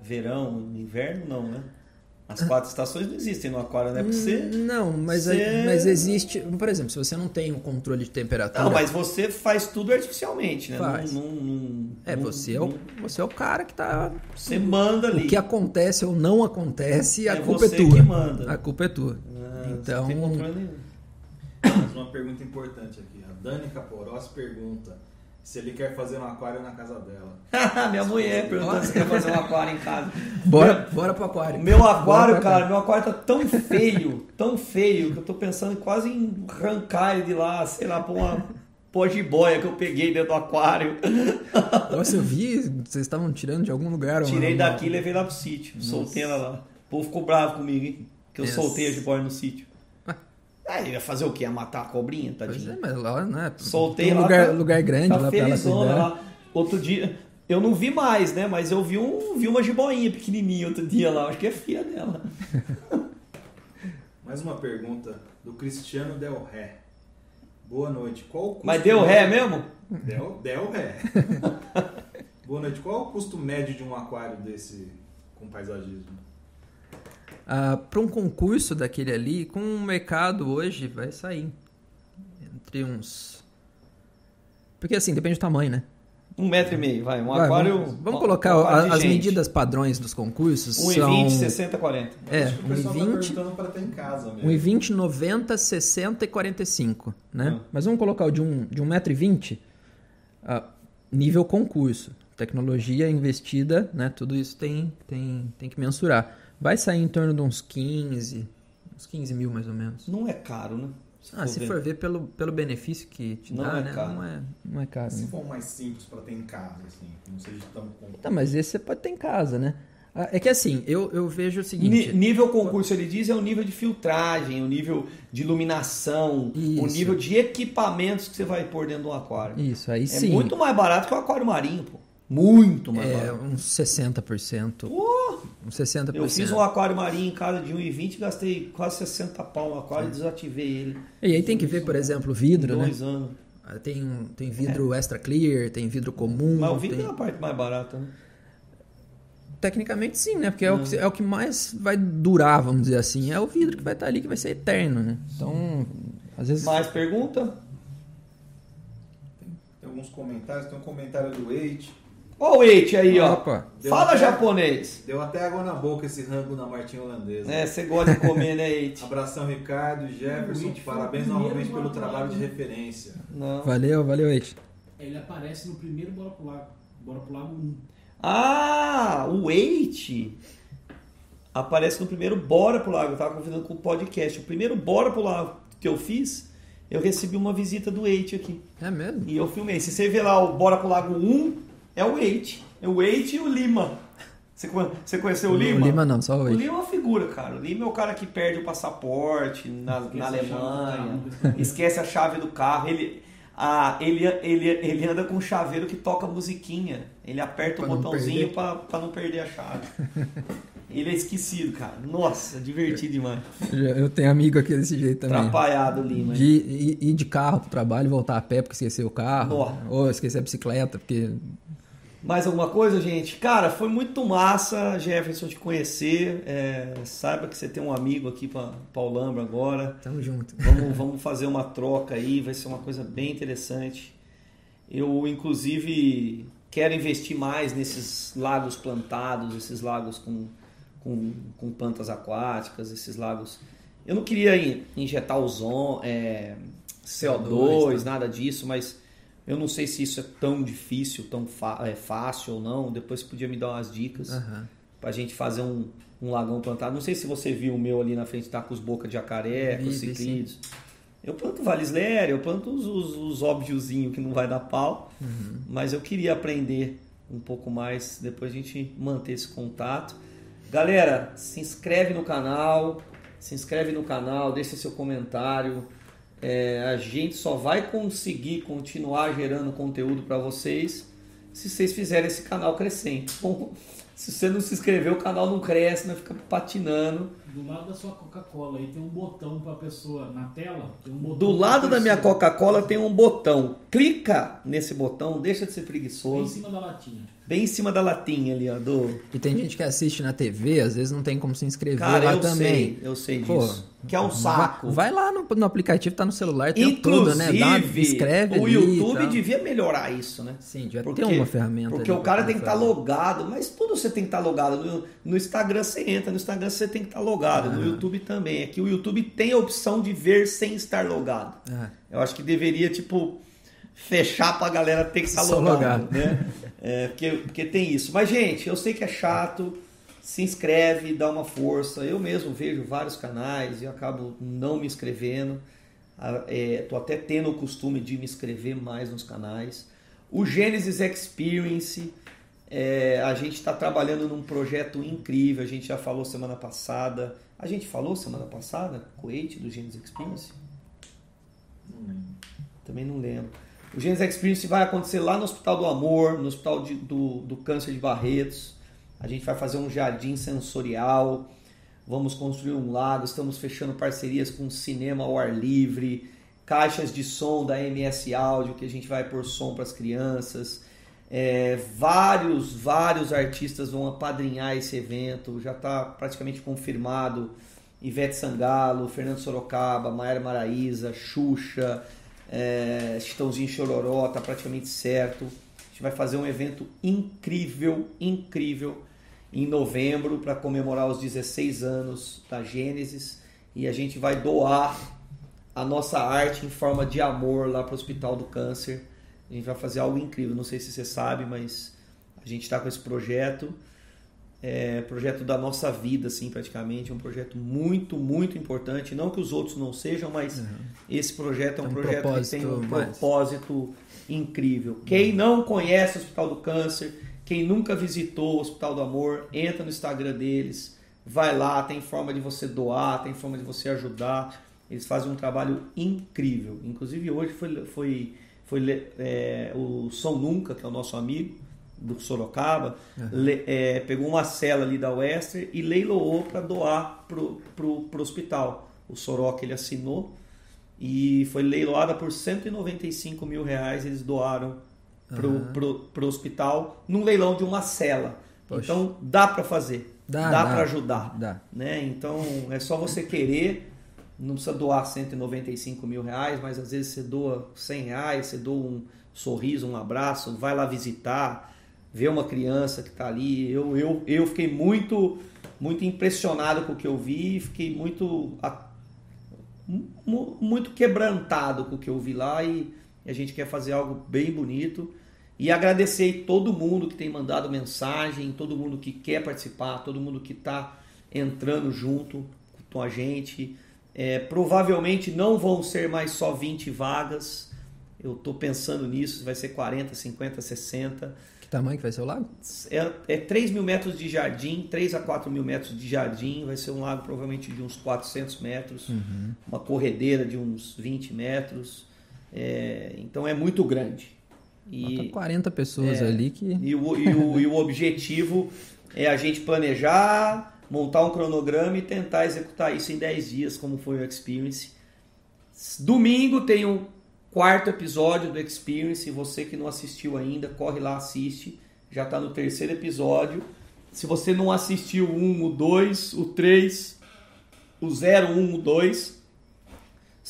verão, inverno? Não, né? As quatro estações não existem no aquário, né? Porque você... Não, mas, você- mas existe. Por exemplo, se você não tem um controle de temperatura. Não, mas você faz tudo artificialmente, né? Faz. Não, não- não- É, você é, o, você é o cara que tá. Você manda ali. O que acontece ou não acontece, a É culpa é você tua. que manda. A culpa é tua. Ah, então. Não tem controle nenhum. Mas uma pergunta importante aqui. A Dani Caporós pergunta se ele quer fazer um aquário na casa dela. Minha mulher perguntando se quer fazer um aquário em casa. Bora, bora pro aquário. Meu aquário, cara, meu aquário tá tão feio, tão feio, que eu tô pensando quase em arrancar ele de lá, sei lá, pôr uma pó jiboia que eu peguei dentro do aquário. Nossa, eu vi, vocês estavam tirando de algum lugar. Tirei daqui e levei lá pro sítio. Soltei ela lá. O povo ficou bravo comigo, hein? Que eu Yes. soltei a jiboia no sítio. Aí ia fazer o quê? Ia matar a cobrinha, Pois tadinha? é, mas lá, né? Soltei tem um lá. lugar, tá- lugar grande tá lá pra ela lá. Outro dia, eu não vi mais, né? Mas eu vi, um, vi uma jiboinha pequenininha outro dia lá. Acho que é filha dela. Mais uma pergunta do Cristiano Del Ré. Boa noite. Qual o custo Mas deu ré mesmo? Del, Del Ré. Boa noite. Qual o custo médio de um aquário desse com paisagismo? Ah, para um concurso daquele ali, com o mercado hoje, vai sair entre uns. Porque assim, depende do tamanho, né? Um metro e meio, vai. Um Vai, aquário. vamos, vamos um- colocar um a- as medidas padrões dos concursos. 1,20, são 60, 40. É, Acho que o pessoal tá 1,20, perguntando para ter em casa mesmo. 1,20, 90, 60 e 45, né? Ah. Mas vamos colocar o de, um, de 1,20m, ah, nível concurso. Tecnologia investida, né? Tudo isso tem, tem, tem que mensurar. Vai sair em torno de uns 15, uns 15 mil mais ou menos. Não é caro, né? Ah, se ver. for ver pelo, pelo benefício que te Não dá, é né? caro. Não é, não é caro. Se né? for mais simples para ter em casa, assim, não seja tão complexo. Tá, mas esse você pode ter em casa, né? Ah, É que assim, eu, eu vejo o Ni- seguinte. nível concurso, ele diz, é o nível de filtragem, o nível de iluminação, o Isso. nível de equipamentos que você vai pôr dentro do aquário. Isso, aí É sim. muito mais barato que o aquário marinho, pô. Muito mais É, barato. uns 60%. Pô, Uns 60%. eu fiz um aquário marinho em casa de 1,20 gastei quase 60 pau no aquário e desativei ele. E aí tem que ver, por exemplo, vidro, né? dois anos. Ah, Tem, tem vidro extra clear, tem vidro comum. Mas o vidro tem- é a parte mais barata, né? Tecnicamente sim, né? Porque é, o que, é o que mais vai durar, vamos dizer assim. É o vidro que vai estar ali, que vai ser eterno, né? Então, às vezes. Mais pergunta? Tem alguns comentários, tem um comentário do Eight. Ó o Eite aí, ó. Opa. Deu Fala até- japonês. Deu até água na boca esse rango na Martinha Holandesa. É, você gosta de comer, né, Eite? Abração, Ricardo, Jefferson. Eight Parabéns novamente pelo do trabalho de referência. Não. Valeu, valeu, Ed. Ele aparece no primeiro Bora pro Lago. Bora pro Lago 1. Ah, o Eite aparece no primeiro Bora pro Lago. Eu tava convidando com o podcast. O primeiro Bora pro Lago que eu fiz, eu recebi uma visita do Eite aqui. É mesmo? E eu filmei. Se você ver lá o Bora pro Lago 1, é o Eite. É o Eite e o Lima. Você, conhe- você conheceu o Lima? O Lima não, só o O Ed. Lima é uma figura, cara. O Lima é o cara que perde o passaporte na, na a Alemanha, esquece a chave do carro. Ele, ah, ele, ele, ele anda com um chaveiro que toca musiquinha. Ele aperta Pra o botãozinho pra não perder a chave. ele é esquecido, cara. Nossa, divertido demais. Eu tenho amigo aqui desse jeito também. Atrapalhado o Lima. De ir, ir de carro pro trabalho, voltar a pé porque esqueceu o carro. Nossa. Ou esquecer a bicicleta, porque. Mais alguma coisa, gente? Cara, foi muito massa, Jefferson, te conhecer. É, saiba que você tem um amigo aqui para Paulambra agora. Tamo junto. Vamos, vamos fazer uma troca aí, vai ser uma coisa bem interessante. Eu, inclusive, quero investir mais nesses lagos plantados, esses lagos com, com, com plantas aquáticas, esses lagos. Eu não queria injetar ozon, é, CO2, CO2 tá? nada disso, mas eu não sei se isso é tão difícil, tão é, fácil ou não. Depois você podia me dar umas dicas uhum. para a gente fazer um, um lagão plantado. Não sei se você viu o meu ali na frente, tá com os boca de jacaré, com os ciclídeos. Eu planto valisléria, eu planto os, os, os óbviozinhos que não vai dar pau, uhum. mas eu queria aprender um pouco mais, depois a gente manter esse contato. Galera, se inscreve no canal, se inscreve no canal, deixa seu comentário, é, a gente só vai conseguir continuar gerando conteúdo para vocês se vocês fizerem esse canal crescer. Então, se você não se inscrever, o canal não cresce, não fica patinando. Do lado da sua Coca-Cola aí tem um botão para a pessoa na tela. Um Do lado da minha Coca-Cola tem um botão. Clica nesse botão, deixa de ser preguiçoso. Bem em cima da latinha. Bem em cima da latinha ali, ó. Do... E tem gente que assiste na TV, às vezes não tem como se inscrever Cara, lá eu também. Sei, eu sei Pô, disso. Que é um saco. Vai, vai lá no, no, aplicativo, tá no celular, tem Inclusive, tudo, né? Dá, escreve o YouTube devia melhorar isso, né? Sim, devia porque, ter uma ferramenta. Porque o cara tem que estar tá logado, mas tudo você tem que estar tá logado. No, no, Instagram você entra, no Instagram você tem que estar tá logado, ah. no YouTube também. É que o YouTube tem a opção de ver sem estar logado. Ah. Eu acho que deveria, tipo, fechar pra galera ter que estar logado, logado, né? É, porque, porque tem isso. Mas, gente, eu sei que é chato. Se inscreve, dá uma força. Eu mesmo vejo vários canais e acabo não me inscrevendo. Estou é, até tendo o costume de me inscrever mais nos canais. O Genesis Experience, é, a gente está trabalhando num projeto incrível. A gente já falou semana passada. A gente falou semana passada, Coete, do Genesis Experience? Não Também não lembro. O Genes Experience vai acontecer lá no Hospital do Amor, no Hospital de, do, do Câncer de Barretos. A gente vai fazer um jardim sensorial, vamos construir um lago, estamos fechando parcerias com cinema ao ar livre, caixas de som da MS Áudio que a gente vai pôr som para as crianças. É, vários, vários artistas vão apadrinhar esse evento, já está praticamente confirmado. Ivete Sangalo, Fernando Sorocaba, Maera Maraíza, Xuxa, é, Chitãozinho Chororó, tá praticamente certo. A gente vai fazer um evento incrível, incrível em novembro para comemorar os 16 anos da Gênesis e a gente vai doar a nossa arte em forma de amor lá para o Hospital do Câncer. A gente vai fazer algo incrível. Não sei se você sabe, mas a gente está com esse projeto é, projeto da nossa vida, assim, praticamente. É um projeto muito, muito importante. Não que os outros não sejam, mas uhum. esse projeto é um, um projeto que tem um mais. propósito incrível. Quem não conhece o Hospital do Câncer, quem nunca visitou o Hospital do Amor, entra no Instagram deles, vai lá, tem forma de você doar, tem forma de você ajudar. Eles fazem um trabalho incrível. Inclusive hoje foi, foi, foi é, o São Nunca, que é o nosso amigo, do Sorocaba, uhum. le, é, pegou uma cela ali da Wester e leiloou para doar pro, pro, pro hospital. O Soroca ele assinou e foi leiloada por 195 mil reais. Eles doaram pro, uhum. pro, pro hospital num leilão de uma cela. Poxa. Então dá para fazer, dá, dá, dá. para ajudar. Dá. Né? Então é só você querer. Não precisa doar 195 mil reais, mas às vezes você doa 100 reais, você doa um sorriso, um abraço, vai lá visitar ver uma criança que está ali. Eu, eu, eu fiquei muito, muito impressionado com o que eu vi, fiquei muito, muito quebrantado com o que eu vi lá e a gente quer fazer algo bem bonito. E agradecer todo mundo que tem mandado mensagem, todo mundo que quer participar, todo mundo que está entrando junto com a gente. É, provavelmente não vão ser mais só 20 vagas. Eu estou pensando nisso, vai ser 40, 50, 60 tamanho que vai ser o lago? É, é 3 mil metros de jardim, 3 a 4 mil metros de jardim. Vai ser um lago provavelmente de uns 400 metros, uhum. uma corredeira de uns 20 metros. É, então é muito grande. E, 40 pessoas é, ali que. E o, e, o, e o objetivo é a gente planejar, montar um cronograma e tentar executar isso em 10 dias, como foi o Experience. Domingo tem um quarto episódio do Experience. Você que não assistiu ainda, corre lá, assiste. já está no terceiro episódio. Se você não assistiu o 1, o 2, o 3, o 0, 1, o 2,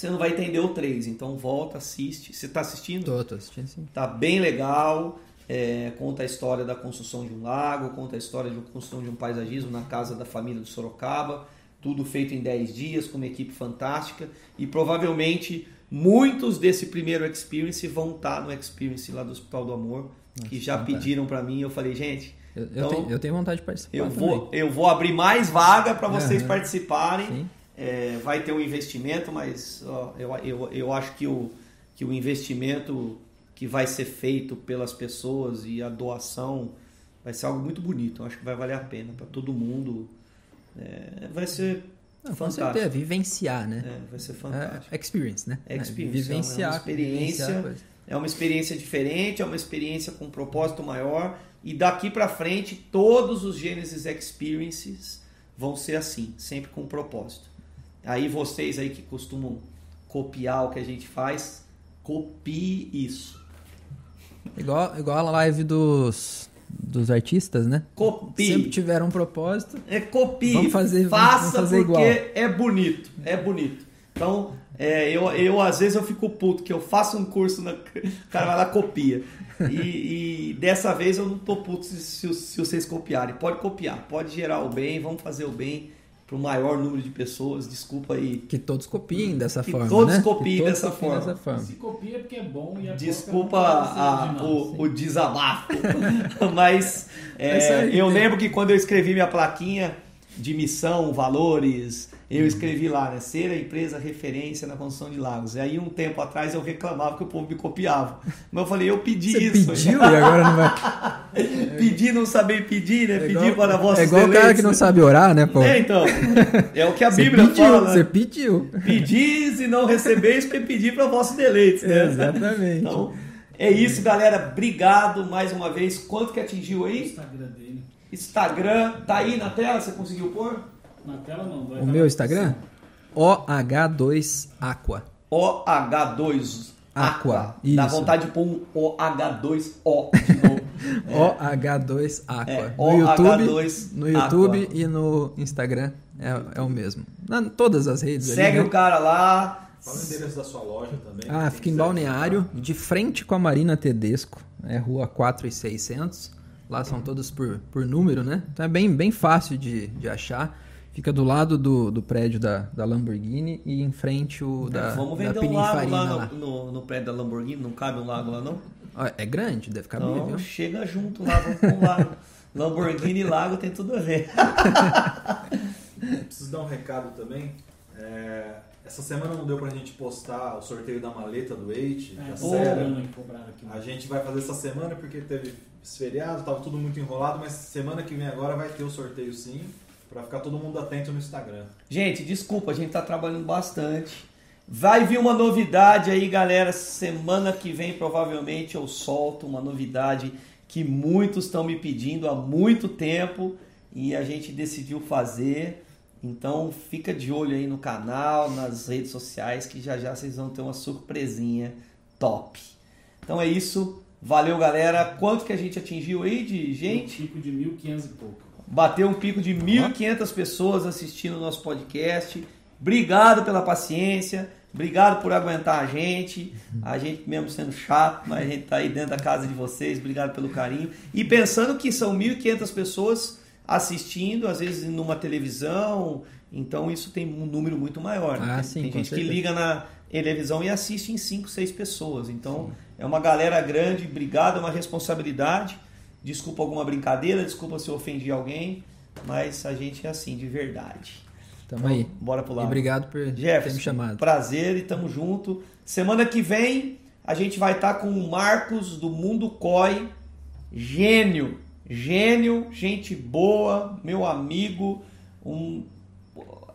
você não vai entender o 3. Então volta, assiste. Você está assistindo? Tô, tô assistindo sim. Tá bem legal. É, conta a história da construção de um lago, conta a história de construção de um paisagismo na casa da família do Sorocaba. Tudo feito em 10 dias, com uma equipe fantástica. E provavelmente muitos desse primeiro experience vão estar no experience lá do Hospital do Amor, Nossa, que já fantástico. pediram para mim. Eu falei, gente. Eu, então, eu, tenho, eu, tenho, vontade de participar. Eu vou, eu vou abrir mais vaga para vocês uhum. participarem. É, vai ter um investimento, mas ó, eu, eu, eu acho que o, que o investimento que vai ser feito pelas pessoas e a doação vai ser algo muito bonito. Eu acho que vai valer a pena para todo mundo. É, vai ser Não, fantástico. Com certeza, vivenciar, né? É, vai ser fantástico. É, experience, né? Experience, vivenciar, é uma experiência. É uma experiência diferente, é uma experiência com um propósito maior. E daqui para frente, todos os Genesis Experiences vão ser assim, sempre com um propósito. Aí vocês aí que costumam copiar o que a gente faz, copie isso. Igual, igual a live dos, dos artistas, né? Copie. Sempre tiveram um propósito. É copie. Vamos fazer, Faça vamos fazer porque igual. é bonito. É bonito. Então, é, eu, eu às vezes eu fico puto que eu faço um curso, na, o cara vai lá copia. E, e dessa vez eu não tô puto se, se, se vocês copiarem. Pode copiar, pode gerar o bem, vamos fazer o bem para o maior número de pessoas. Desculpa aí. Que todos copiem dessa que forma. Todos né? copiem, todos dessa, copiem forma. dessa, forma. Se copia porque é bom e a Desculpa a, o, o, desabafo. Mas é, aí, eu lembro que quando eu escrevi minha plaquinha de missão, valores, eu escrevi lá, né? Ser a empresa referência na construção de lagos. E aí, um tempo atrás, eu reclamava que o povo me copiava. Mas eu falei, eu pedi Você isso. pediu e agora não vai. Pedir não saber pedir, né? É pedir igual, para vossos É igual deleites, o cara que não sabe orar, né, pô? É, então. É o que a Bíblia pediu, fala. Você pediu. Pedis e não recebeis, para pedir para vossos deleites, né? exatamente. Então, é isso, galera. Obrigado mais uma vez. Quanto que atingiu aí? O Instagram dele. Instagram, tá aí na tela? Você conseguiu pôr? Na tela não. o meu Instagram? OH2Aqua. OH2 Aqua. Isso. Dá vontade de pôr um OH2O de novo. é. OH2 Aqua. É, no YouTube, no YouTube e no Instagram é, é o mesmo. Na, todas as redes. Segue ali, o cara lá. Fala o endereço da sua loja também. Ah, fica em Balneário, de frente com a Marina Tedesco. É rua 4 e 600. Lá são todas por, por número, né? Então é bem, bem fácil de, de achar. Fica do lado do, do prédio da, da Lamborghini e em frente o da, Vamos vender da um lago lá no, lá no, no, prédio da Lamborghini, não cabe um lago lá não? É grande, deve caber, então, viu? chega junto lá, vamos com um lago. Lamborghini e lago tem tudo a ver. Preciso dar um recado também. É, essa semana não deu pra gente postar o sorteio da maleta do Eight, é, da série. A gente vai fazer essa semana porque teve esse feriado, tava tudo muito enrolado, mas semana que vem agora vai ter o sorteio sim. Para ficar todo mundo atento no Instagram. Gente, desculpa, a gente tá trabalhando bastante. Vai vir uma novidade aí, galera. Semana que vem, provavelmente, eu solto uma novidade que muitos estão me pedindo há muito tempo e a gente decidiu fazer. Então fica de olho aí no canal, nas redes sociais, que já já vocês vão ter uma surpresinha top. Então é isso. Valeu, galera. Quanto que a gente atingiu aí de gente? Um pico de 1.500 e pouco. Bateu um pico de 1.500 pessoas assistindo o nosso podcast. Obrigado pela paciência. Obrigado por aguentar a gente. A gente mesmo sendo chato, mas a gente tá aí dentro da casa de vocês. Obrigado pelo carinho. E pensando que são 1.500 pessoas assistindo, às vezes numa televisão. Então isso tem um número muito maior. Né? Ah, tem, sim, tem gente certeza. que liga na televisão e assiste em 5, 6 pessoas. Então sim. é uma galera grande. Obrigado, é uma responsabilidade. Desculpa alguma brincadeira, desculpa se eu ofendi alguém, mas a gente é assim, de verdade. Tamo então, aí. Bora lado. obrigado por Jefferson, ter me chamado. Prazer e tamo junto. Semana que vem a gente vai estar tá com o Marcos do Mundo COI, gênio, gênio, gente boa, meu amigo, um,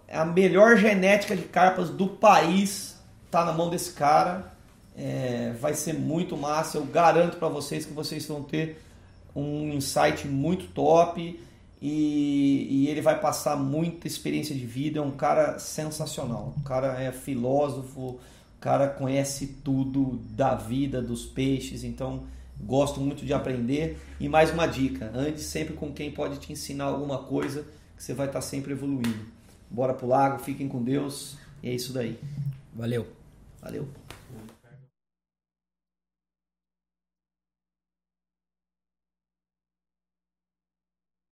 a melhor genética de carpas do país tá na mão desse cara. É, vai ser muito massa. Eu garanto para vocês que vocês vão ter um insight muito top e, e, ele vai passar muita experiência de vida. É um cara sensacional. O cara é filósofo, o cara conhece tudo da vida, dos peixes. Então Gosto muito de aprender. E mais uma dica: ande sempre com quem pode te ensinar alguma coisa que você vai estar sempre evoluindo. Bora pro lago, fiquem com Deus. E é isso daí. Valeu. Valeu.